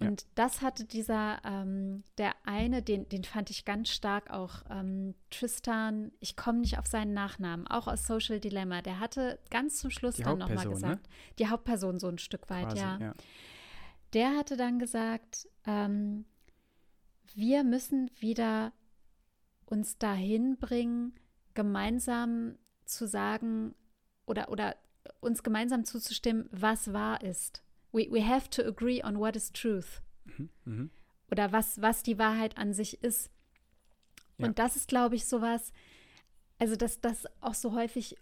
Und ja. das hatte dieser, ähm, der eine, den, den fand ich ganz stark auch, ähm, Tristan, ich komme nicht auf seinen Nachnamen, auch aus Social Dilemma, der hatte ganz zum Schluss die dann nochmal gesagt, ne? die Hauptperson so ein Stück weit, Quasi, ja. ja der hatte dann gesagt, ähm, wir müssen wieder uns dahin bringen, gemeinsam zu sagen oder, oder uns gemeinsam zuzustimmen, was wahr ist. We, we have to agree on what is truth. Mhm, mh. Oder was, was die Wahrheit an sich ist. Ja. Und das ist, glaube ich, sowas, also dass das auch so häufig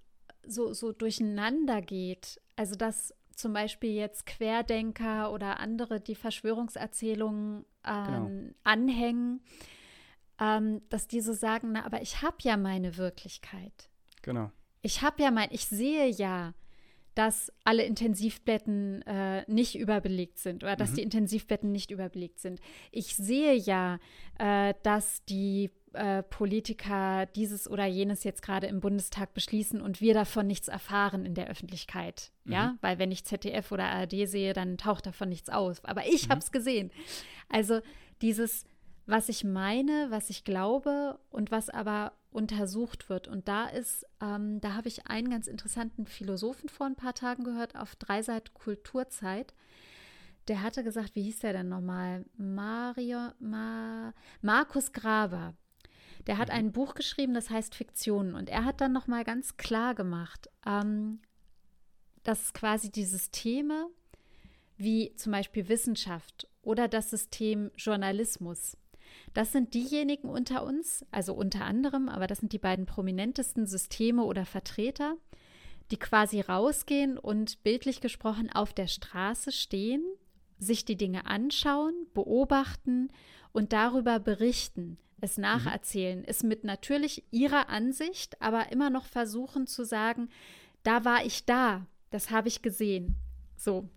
so, so durcheinander geht. Also dass zum Beispiel jetzt Querdenker oder andere, die Verschwörungserzählungen ähm, genau. anhängen, ähm, dass die so sagen, na, aber ich habe ja meine Wirklichkeit. Genau. Ich habe ja mein, ich sehe ja, dass alle Intensivbetten äh, nicht überbelegt sind oder dass mhm. die Intensivbetten nicht überbelegt sind. Ich sehe ja, äh, dass die äh, Politiker dieses oder jenes jetzt gerade im Bundestag beschließen und wir davon nichts erfahren in der Öffentlichkeit. Mhm. Ja, weil wenn ich ZDF oder ARD sehe, dann taucht davon nichts aus. Aber ich mhm. habe es gesehen. Also dieses, was ich meine, was ich glaube und was aber untersucht wird. Und da ist, ähm, da habe ich einen ganz interessanten Philosophen vor ein paar Tagen gehört auf Dreiseit Kulturzeit der hatte gesagt, wie hieß der denn nochmal? Mario, Ma, Markus Graber. Der hat mhm. ein Buch geschrieben, das heißt Fiktionen. Und er hat dann nochmal ganz klar gemacht, ähm, dass quasi die Systeme wie zum Beispiel Wissenschaft oder das System Journalismus, das sind diejenigen unter uns, also unter anderem, aber das sind die beiden prominentesten Systeme oder Vertreter, die quasi rausgehen und bildlich gesprochen auf der Straße stehen, sich die Dinge anschauen, beobachten und darüber berichten, es mhm. nacherzählen, mhm. es mit natürlich ihrer Ansicht, aber immer noch versuchen zu sagen, da war ich da, das habe ich gesehen. So.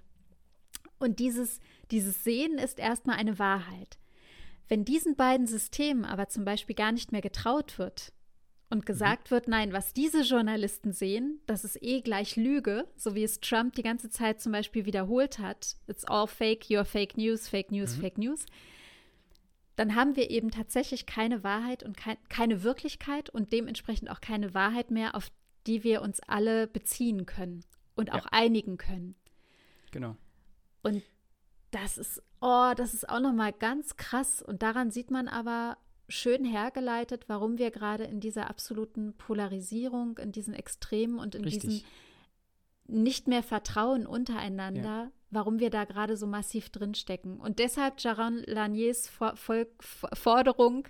Und dieses, dieses Sehen ist erstmal eine Wahrheit. Wenn diesen beiden Systemen aber zum Beispiel gar nicht mehr getraut wird und mhm. gesagt mhm. wird, nein, was diese Journalisten sehen, das ist eh gleich Lüge, so wie es Trump die ganze Zeit zum Beispiel wiederholt hat, it's all fake, you're fake news, fake news, mhm. fake news, dann haben wir eben tatsächlich keine Wahrheit und kein, keine Wirklichkeit und dementsprechend auch keine Wahrheit mehr, auf die wir uns alle beziehen können und auch ja. einigen können. Genau. Und das ist, oh, das ist auch nochmal ganz krass. Und daran sieht man aber schön hergeleitet, warum wir gerade in dieser absoluten Polarisierung, in diesen Extremen und in Richtig. diesem nicht mehr Vertrauen untereinander, ja. warum wir da gerade so massiv drinstecken. Und deshalb Jaron Laniers Forderung,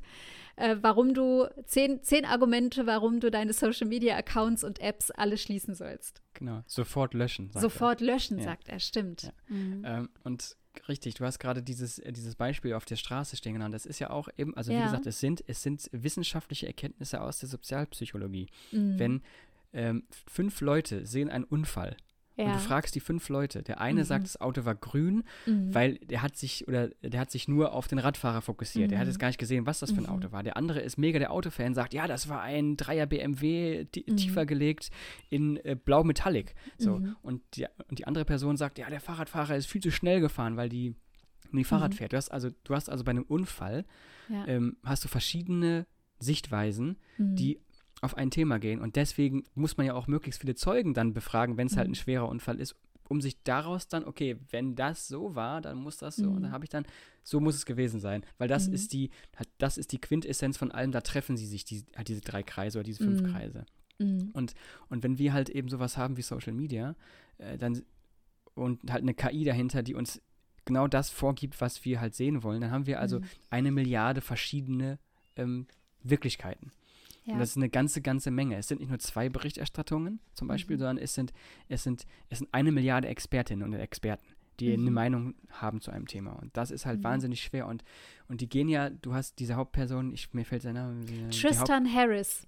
äh, warum du zehn, zehn Argumente, warum du deine Social Media Accounts und Apps alle schließen sollst. Genau, sofort löschen. sofort er. löschen, ja. sagt er, stimmt. Ja. Mhm. Ähm, und richtig, du hast gerade dieses, äh, dieses Beispiel auf der Straße stehen genannt. Das ist ja auch eben, also wie gesagt, es sind, es sind wissenschaftliche Erkenntnisse aus der Sozialpsychologie. Mhm. Wenn ähm, fünf Leute sehen einen Unfall ja. Und du fragst die fünf Leute. Der eine mhm. sagt, das Auto war grün, mhm. weil der hat sich oder der hat sich nur auf den Radfahrer fokussiert. Mhm. Er hat jetzt gar nicht gesehen, was das für ein Auto mhm. war. Der andere ist mega der Autofan, sagt, ja, das war ein Dreier BMW mhm. tiefer gelegt in äh, Blau Metallic. So mhm. und die, und die andere Person sagt, ja, der Fahrradfahrer ist viel zu schnell gefahren, weil die die Fahrrad fährt. Du hast also du hast also bei einem Unfall ja. ähm, hast du verschiedene Sichtweisen, die auf ein Thema gehen. Und deswegen muss man ja auch möglichst viele Zeugen dann befragen, wenn es mhm. halt ein schwerer Unfall ist, um sich daraus dann, okay, wenn das so war, dann muss das so. Mhm. Und dann habe ich dann, so muss es gewesen sein. Weil das mhm. ist die, das ist die Quintessenz von allem, da treffen sie sich, die, halt diese drei Kreise oder diese fünf mhm. Kreise. Mhm. Und, und wenn wir halt eben sowas haben wie Social Media, äh, dann und halt eine KI dahinter, die uns genau das vorgibt, was wir halt sehen wollen, dann haben wir also mhm. eine Milliarde verschiedene ähm, Wirklichkeiten. Ja. Und das ist eine ganze, ganze Menge. Es sind nicht nur zwei Berichterstattungen zum Beispiel, mhm. sondern es sind, es, sind, es sind eine Milliarde Expertinnen und Experten, die mhm. eine Meinung haben zu einem Thema. Und das ist halt mhm. wahnsinnig schwer. Und, und die gehen ja, du hast diese Hauptperson, ich, mir fällt sein Name. Tristan Harris.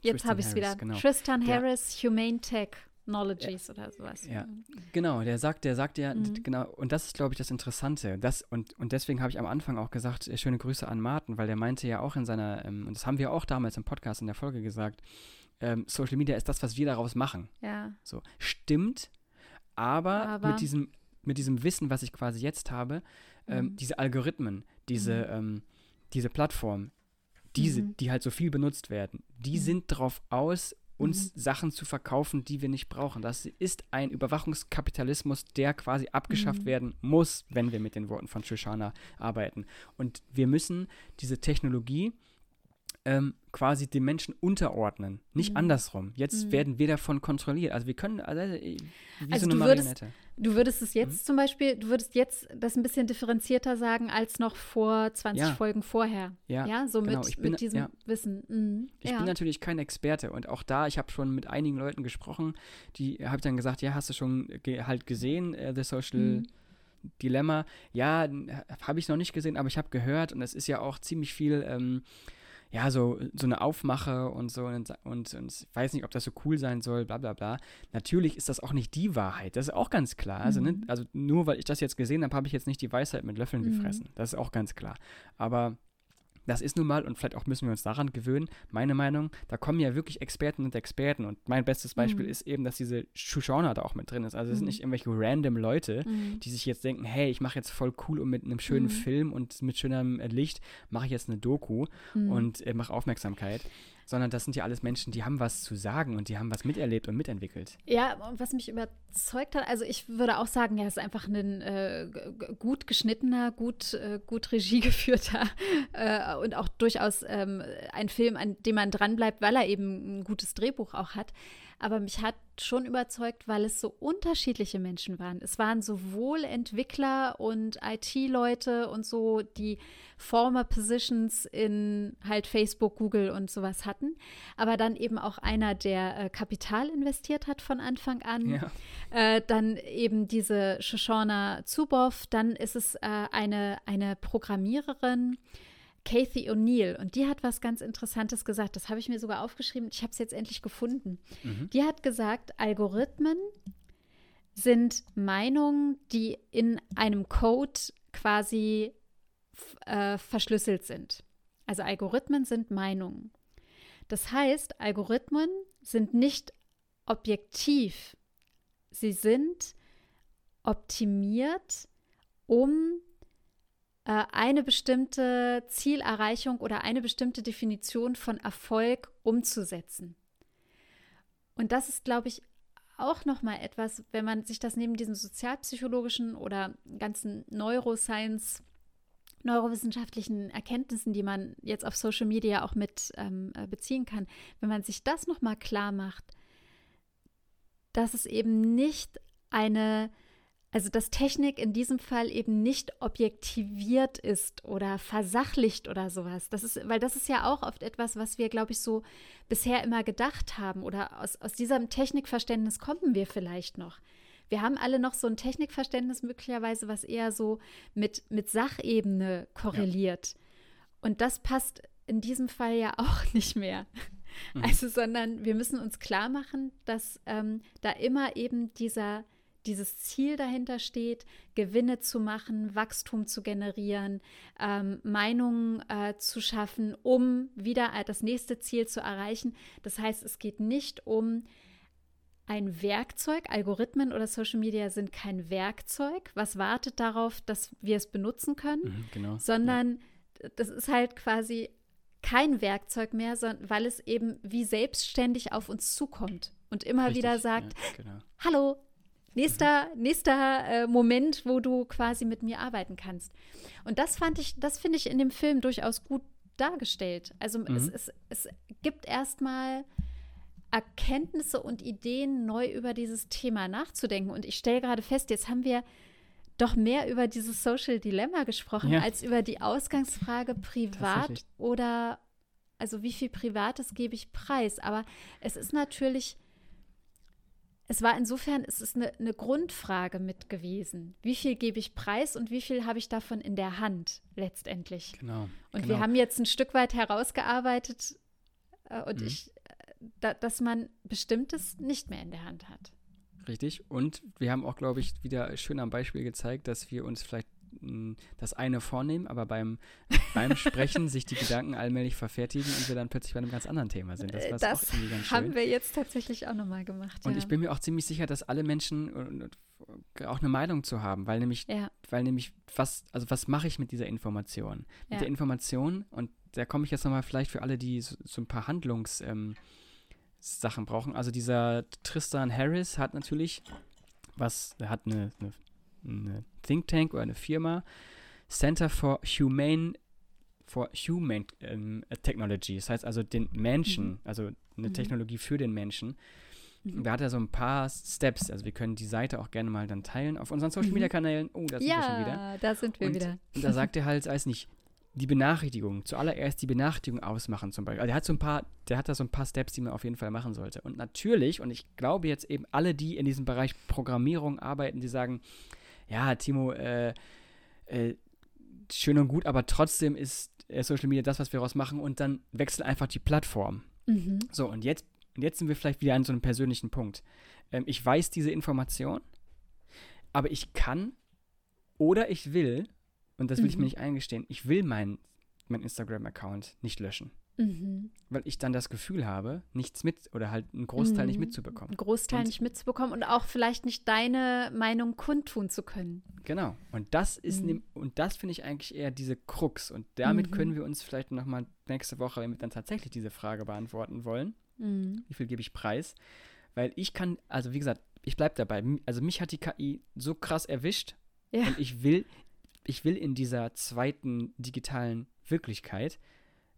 Jetzt habe ich es wieder. Genau. Tristan der, Harris, Humane Tech. Knowledges ja, oder sowas. Ja, genau, der sagt, der sagt ja, mhm. genau, und das ist, glaube ich, das Interessante. Das, und, und deswegen habe ich am Anfang auch gesagt, äh, schöne Grüße an Martin, weil der meinte ja auch in seiner, ähm, und das haben wir auch damals im Podcast in der Folge gesagt, ähm, Social Media ist das, was wir daraus machen. Ja. So, stimmt, aber, aber, mit diesem, mit diesem Wissen, was ich quasi jetzt habe, ähm, mhm. diese Algorithmen, diese, mhm. ähm, diese Plattform, diese, mhm. die halt so viel benutzt werden, die mhm. sind darauf aus, uns mhm. Sachen zu verkaufen, die wir nicht brauchen. Das ist ein Überwachungskapitalismus, der quasi abgeschafft mhm. werden muss, wenn wir mit den Worten von Shoshana arbeiten. Und wir müssen diese Technologie ähm, quasi den Menschen unterordnen, nicht mhm. andersrum. Jetzt mhm. werden wir davon kontrolliert. Also wir können, also, äh, wie also so eine Marionette. Würdest, du würdest es jetzt mhm. zum Beispiel, du würdest jetzt das ein bisschen differenzierter sagen als noch vor 20 ja. Folgen vorher. Ja, ja so genau. mit, bin, mit diesem ja. Wissen. Mhm. Ich bin natürlich kein Experte und auch da, ich habe schon mit einigen Leuten gesprochen, die habe dann gesagt, ja, hast du schon ge halt gesehen, uh, The Social mhm. Dilemma? Ja, habe ich noch nicht gesehen, aber ich habe gehört und es ist ja auch ziemlich viel ähm, ja, so, so eine Aufmache und so und, und, und ich weiß nicht, ob das so cool sein soll, bla bla bla. Natürlich ist das auch nicht die Wahrheit, das ist auch ganz klar. Also, ne, mhm. ne, also nur weil ich das jetzt gesehen habe, habe ich jetzt nicht die Weisheit mit Löffeln mhm. gefressen. Das ist auch ganz klar. Aber das ist nun mal, und vielleicht auch müssen wir uns daran gewöhnen, meine Meinung, da kommen ja wirklich Experten und Experten. Und mein bestes Beispiel mhm. ist eben, dass diese Shoshana da auch mit drin ist. Also es mhm. sind nicht irgendwelche random Leute, mhm. die sich jetzt denken, hey, ich mache jetzt voll cool und mit einem schönen mhm. Film und mit schönem Licht mache ich jetzt eine Doku mhm. und äh, mache Aufmerksamkeit sondern das sind ja alles Menschen, die haben was zu sagen und die haben was miterlebt und mitentwickelt. Ja, und was mich überzeugt hat, also ich würde auch sagen, ja, es ist einfach ein äh, gut geschnittener, gut, äh, gut Regie geführter [LAUGHS] äh, und auch durchaus ähm, ein Film, an dem man dranbleibt, weil er eben ein gutes Drehbuch auch hat. Aber mich hat schon überzeugt, weil es so unterschiedliche Menschen waren. Es waren sowohl Entwickler und IT-Leute und so, die former Positions in halt Facebook, Google und sowas hatten, aber dann eben auch einer, der äh, Kapital investiert hat von Anfang an. Ja. Äh, dann eben diese Shoshana Zuboff, dann ist es äh, eine, eine Programmiererin, Kathy O'Neill und die hat was ganz Interessantes gesagt. Das habe ich mir sogar aufgeschrieben. Ich habe es jetzt endlich gefunden. Mhm. Die hat gesagt, Algorithmen sind Meinungen, die in einem Code quasi äh, verschlüsselt sind. Also Algorithmen sind Meinungen. Das heißt, Algorithmen sind nicht objektiv. Sie sind optimiert, um äh, eine bestimmte Zielerreichung oder eine bestimmte Definition von Erfolg umzusetzen. Und das ist, glaube ich, auch noch mal etwas, wenn man sich das neben diesen sozialpsychologischen oder ganzen Neuroscience neurowissenschaftlichen Erkenntnissen, die man jetzt auf Social Media auch mit ähm, äh, beziehen kann, wenn man sich das noch mal klar macht, dass es eben nicht eine also dass Technik in diesem Fall eben nicht objektiviert ist oder versachlicht oder sowas. Das ist, weil das ist ja auch oft etwas, was wir, glaube ich, so bisher immer gedacht haben. Oder aus, aus diesem Technikverständnis kommen wir vielleicht noch. Wir haben alle noch so ein Technikverständnis möglicherweise, was eher so mit, mit Sachebene korreliert. Ja. Und das passt in diesem Fall ja [LAUGHS] auch nicht mehr. Mhm. Also, sondern wir müssen uns klar machen, dass ähm, da immer eben dieser dieses Ziel dahinter steht, Gewinne zu machen, Wachstum zu generieren, ähm, Meinungen äh, zu schaffen, um wieder äh, das nächste Ziel zu erreichen. Das heißt, es geht nicht um ein Werkzeug. Algorithmen oder Social Media sind kein Werkzeug, was wartet darauf, dass wir es benutzen können, mhm, genau. sondern ja. das ist halt quasi kein Werkzeug mehr, sondern weil es eben wie selbstständig auf uns zukommt und immer Richtig, wieder sagt, ja, genau. hallo, Nächster, nächster äh, Moment, wo du quasi mit mir arbeiten kannst. Und das fand ich, das finde ich in dem Film durchaus gut dargestellt. Also mhm. es, es, es gibt erstmal Erkenntnisse und Ideen, neu über dieses Thema nachzudenken. Und ich stelle gerade fest, jetzt haben wir doch mehr über dieses Social Dilemma gesprochen, ja. als über die Ausgangsfrage privat oder also wie viel Privates gebe ich preis. Aber es ist natürlich es war insofern, es ist eine, eine, Grundfrage mit gewesen. Wie viel gebe ich preis und wie viel habe ich davon in der Hand letztendlich? Genau. Und genau. wir haben jetzt ein Stück weit herausgearbeitet äh, und mhm. ich, äh, da, dass man Bestimmtes nicht mehr in der Hand hat. Richtig. Und wir haben auch, glaube ich, wieder schön am Beispiel gezeigt, dass wir uns vielleicht das eine vornehmen, aber beim, beim [LAUGHS] Sprechen sich die Gedanken allmählich verfertigen und wir dann plötzlich bei einem ganz anderen Thema sind. Das, das auch irgendwie ganz schön. haben wir jetzt tatsächlich auch nochmal gemacht. Und ja. ich bin mir auch ziemlich sicher, dass alle Menschen auch eine Meinung zu haben, weil nämlich, ja. weil nämlich, was, also was mache ich mit dieser Information? Mit ja. der Information, und da komme ich jetzt nochmal vielleicht für alle, die so, so ein paar Handlungs- ähm, Sachen brauchen. Also dieser Tristan Harris hat natürlich was, er hat eine, eine eine Think Tank oder eine Firma, Center for Humane for Human ähm, Technology. Das heißt also den Menschen, mhm. also eine mhm. Technologie für den Menschen. Mhm. Da hat er so ein paar Steps. Also wir können die Seite auch gerne mal dann teilen auf unseren Social Media mhm. Kanälen. Oh, da sind ja, wir schon wieder. Ja, da sind wir und, wieder. Und da sagt [LAUGHS] er halt, weiß nicht, die Benachrichtigung, zuallererst die Benachrichtigung ausmachen zum Beispiel. Also der hat so ein paar, der hat da so ein paar Steps, die man auf jeden Fall machen sollte. Und natürlich, und ich glaube jetzt eben alle, die in diesem Bereich Programmierung arbeiten, die sagen, ja, Timo, äh, äh, schön und gut, aber trotzdem ist äh, Social Media das, was wir daraus machen und dann wechselt einfach die Plattform. Mhm. So, und jetzt, jetzt sind wir vielleicht wieder an so einem persönlichen Punkt. Ähm, ich weiß diese Information, aber ich kann oder ich will, und das will mhm. ich mir mhm. nicht eingestehen, ich will meinen mein Instagram-Account nicht löschen. Mhm. Weil ich dann das Gefühl habe, nichts mit oder halt einen Großteil mhm. nicht mitzubekommen. Einen Großteil und, nicht mitzubekommen und auch vielleicht nicht deine Meinung kundtun zu können. Genau. Und das ist mhm. ne, und das finde ich eigentlich eher diese Krux. Und damit können mhm. wir uns vielleicht nochmal nächste Woche, wenn wir dann tatsächlich diese Frage beantworten wollen, mhm. wie viel gebe ich preis? Weil ich kann, also wie gesagt, ich bleibe dabei. Also mich hat die KI so krass erwischt ja. und ich will, ich will in dieser zweiten digitalen Wirklichkeit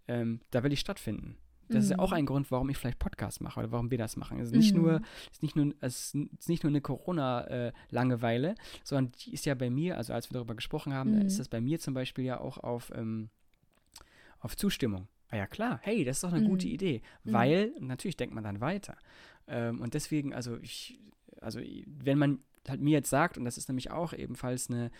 ähm, da will ich stattfinden. Das ist ja auch Mhm. ein Grund, warum ich vielleicht Podcasts mache oder warum wir das machen. Es ist nicht Mhm. nur, ist nicht nur, es ist nicht nur eine Corona-Langeweile, sondern die ist ja bei mir, also als wir darüber gesprochen haben, Mhm. ist das bei mir zum Beispiel ja auch auf, ähm, auf Zustimmung. Ah ja, klar, hey, das ist doch eine Mhm. gute Idee. Mhm. Weil, natürlich denkt man dann weiter. Ähm, und deswegen, also ich, also wenn man halt mir jetzt sagt, und das ist nämlich auch ebenfalls eine,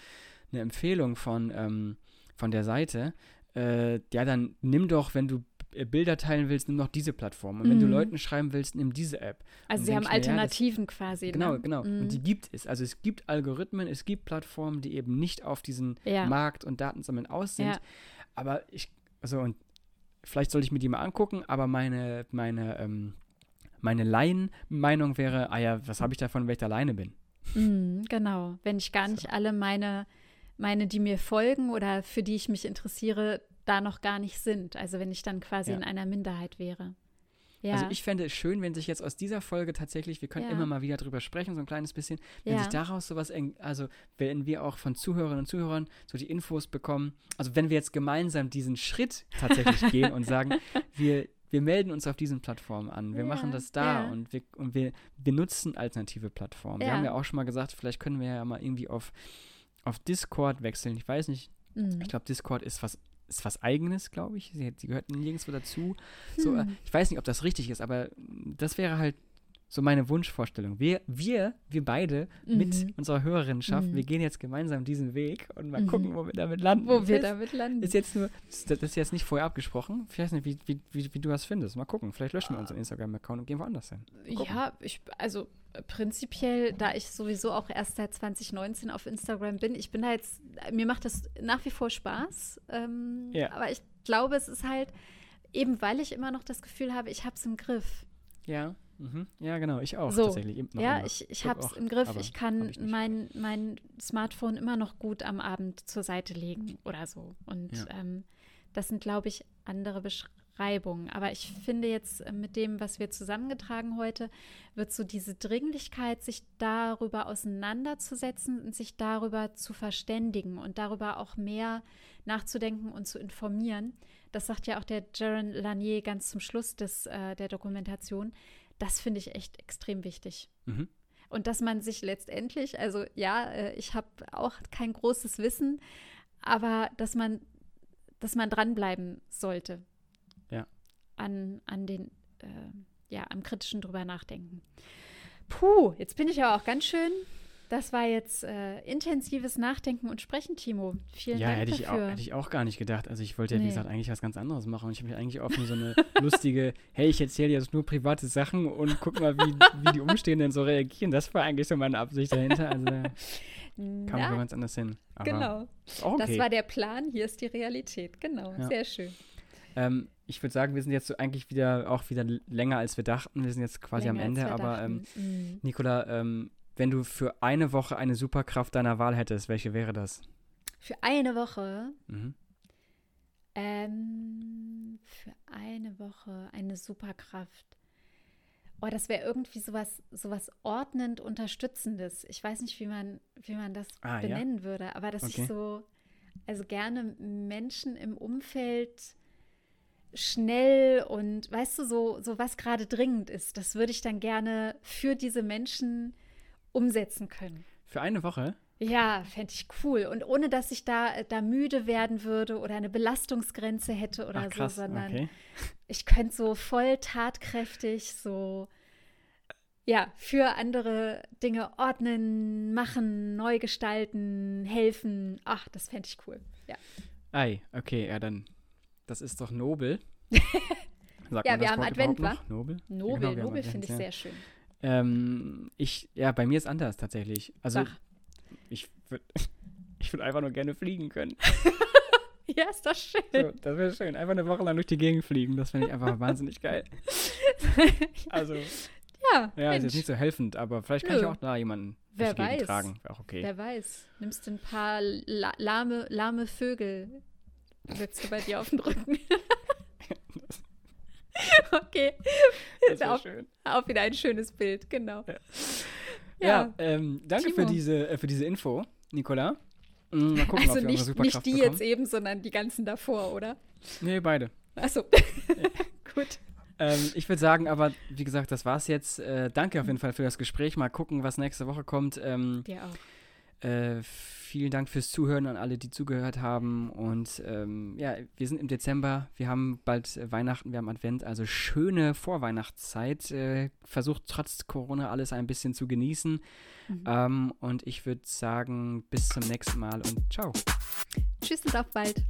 eine Empfehlung von, ähm, von der Seite, äh, ja, dann nimm doch, wenn du äh, Bilder teilen willst, nimm doch diese Plattform. Und wenn du Mhm. Leuten schreiben willst, nimm diese App. Also Und sie haben mir, ja, das- Alternativen quasi. Genau, ne? genau. Mhm. Und die gibt es. Also es gibt Algorithmen, es gibt Plattformen, die eben nicht auf diesen Ja. Markt und Datensammeln aus sind. Ja. Aber ich, also und vielleicht sollte ich mir die mal angucken, aber meine, meine, ähm, meine Laien-Meinung wäre, ah ja, was habe ich davon, wenn ich alleine bin? Mhm, genau. Wenn ich gar nicht alle meine, meine, die mir folgen oder für die ich mich interessiere, da noch gar nicht sind. Also wenn ich dann quasi Ja. in einer Minderheit wäre. Ja. Also ich fände es schön, wenn sich jetzt aus dieser Folge tatsächlich, wir können Ja. immer mal wieder drüber sprechen, so ein kleines bisschen, wenn Ja. sich daraus sowas, also wenn wir auch von Zuhörerinnen und Zuhörern so die Infos bekommen, also wenn wir jetzt gemeinsam diesen Schritt tatsächlich [LAUGHS] gehen und sagen, wir, wir melden uns auf diesen Plattformen an, wir machen das da und, wir, und wir, wir nutzen alternative Plattformen. Wir haben ja auch schon mal gesagt, vielleicht können wir ja mal irgendwie auf, auf Discord wechseln. Ich weiß nicht, Mhm. ich glaube, Discord ist was, ist was Eigenes, glaube ich. Sie, sie gehört nirgendwo dazu. So, äh, Hm. ich weiß nicht, ob das richtig ist, aber das wäre halt so meine Wunschvorstellung. Wir, wir, wir beide mit Mhm. unserer Hörerinnenschaft, Mhm. wir gehen jetzt gemeinsam diesen Weg und mal Mhm. gucken, wo wir damit landen. Wo wir ist, damit landen. ist jetzt nur, das ist jetzt nicht vorher abgesprochen. Ich weiß nicht, wie, wie, wie, wie du das findest. Mal gucken. Vielleicht löschen wir unseren Instagram-Account und gehen woanders hin. Ja, ich, also äh, prinzipiell, da ich sowieso auch erst seit 2019 auf Instagram bin, ich bin da jetzt, mir macht das nach wie vor Spaß. Ähm, Ja. Aber ich glaube, es ist halt, eben weil ich immer noch das Gefühl habe, ich habe es im Griff. Ja. Mhm. Ja, genau. Ich auch So, tatsächlich. Ja, immer. ich, ich habe es im Griff. Ich kann ich mein, mein Smartphone immer noch gut am Abend zur Seite legen oder so. Und Ja. ähm, das sind, glaube ich, andere Beschreibungen. Aber ich finde jetzt äh, mit dem, was wir zusammengetragen heute, wird so diese Dringlichkeit, sich darüber auseinanderzusetzen und sich darüber zu verständigen und darüber auch mehr nachzudenken und zu informieren. Das sagt ja auch der Jaron Lanier ganz zum Schluss des, äh, der Dokumentation. Das finde ich echt extrem wichtig. Mhm. Und dass man sich letztendlich, also ja, äh, ich habe auch kein großes Wissen, aber dass man, dass man dranbleiben sollte. Ja. An, an den, äh, ja, am kritischen drüber nachdenken. Puh, jetzt bin ich aber auch ganz schön. Das war jetzt äh, intensives Nachdenken und Sprechen, Timo. Vielen Ja, Dank hätte ich, auch, dafür. hätte ich auch gar nicht gedacht. Also ich wollte ja, wie Nee. gesagt, eigentlich was ganz anderes machen. Und ich habe mich eigentlich auf so eine [LAUGHS] lustige, hey, ich erzähle jetzt nur private Sachen und guck mal, wie, wie die Umstehenden so reagieren. Das war eigentlich so meine Absicht dahinter. Also [LAUGHS] da kam man ganz anders hin. Aber genau. Okay. Das war der Plan, hier ist die Realität. Genau, Ja. sehr schön. ähm, ich würde sagen, wir sind jetzt so eigentlich wieder auch wieder länger als wir dachten. Wir sind jetzt quasi Länger am Ende, aber ähm. Mm. Nicola, ähm, wenn du für eine Woche eine Superkraft deiner Wahl hättest, welche wäre das? Für eine Woche Mhm. Ähm, für eine Woche eine Superkraft. Oh, das wäre irgendwie sowas, sowas ordnend Unterstützendes. Ich weiß nicht, wie man, wie man das Ah, ja? benennen würde, aber dass Okay. ich so, also gerne Menschen im Umfeld schnell und weißt du, so, so was gerade dringend ist, das würde ich dann gerne für diese Menschen umsetzen können. Für eine Woche? Ja, fände ich cool. Und ohne dass ich da, da müde werden würde oder eine Belastungsgrenze hätte oder Ach, krass, so, sondern okay. ich könnte so voll tatkräftig so, ja, für andere Dinge ordnen, machen, neu gestalten, helfen. Ach, das fände ich cool. Ja, Ei, okay, ja dann, das ist doch nobel. [LAUGHS] Ja, man wir haben Advent, überhaupt noch? Nobel? Ja, Nobel, genau, Nobel finde ich ja. sehr schön. Ähm, ich, ja, bei mir ist anders tatsächlich. Also Sag. ich würde [LAUGHS] ich würd einfach nur gerne fliegen können. [LAUGHS] Ja, ist doch schön. So, das wäre schön. Einfach eine Woche lang durch die Gegend fliegen. Das finde ich einfach [LAUGHS] wahnsinnig geil. Also, ja, ja, ist jetzt nicht so helfend, aber vielleicht kann ich Nö. auch da jemanden Wer weiß. tragen. Auch okay. wer weiß. Nimmst du ein paar la lahme, lahme Vögel, setzt du bei dir auf den Rücken. [LAUGHS] okay, das auch- schön. auch wieder ein schönes Bild, genau. Ja, ähm, danke für diese, äh, für diese Info, Nicola. Mm, Mal gucken, Also ob wir nicht, Superkraft nicht die bekommen. jetzt eben, sondern die ganzen davor, oder? Nee, beide. Achso. [LAUGHS] Gut. ähm, ich würde sagen, aber wie gesagt, das war's jetzt. Äh, danke auf jeden Fall für das Gespräch. Mal gucken, was nächste Woche kommt. Ähm, Dir auch. Äh, vielen Dank fürs Zuhören an alle, die zugehört haben. Und ähm, ja, wir sind im Dezember. Wir haben bald äh, Weihnachten, wir haben Advent. Also schöne Vorweihnachtszeit. Äh, versucht trotz Corona alles ein bisschen zu genießen. Mhm. Ähm, und ich würde sagen, bis zum nächsten Mal und ciao. Tschüss und auf bald.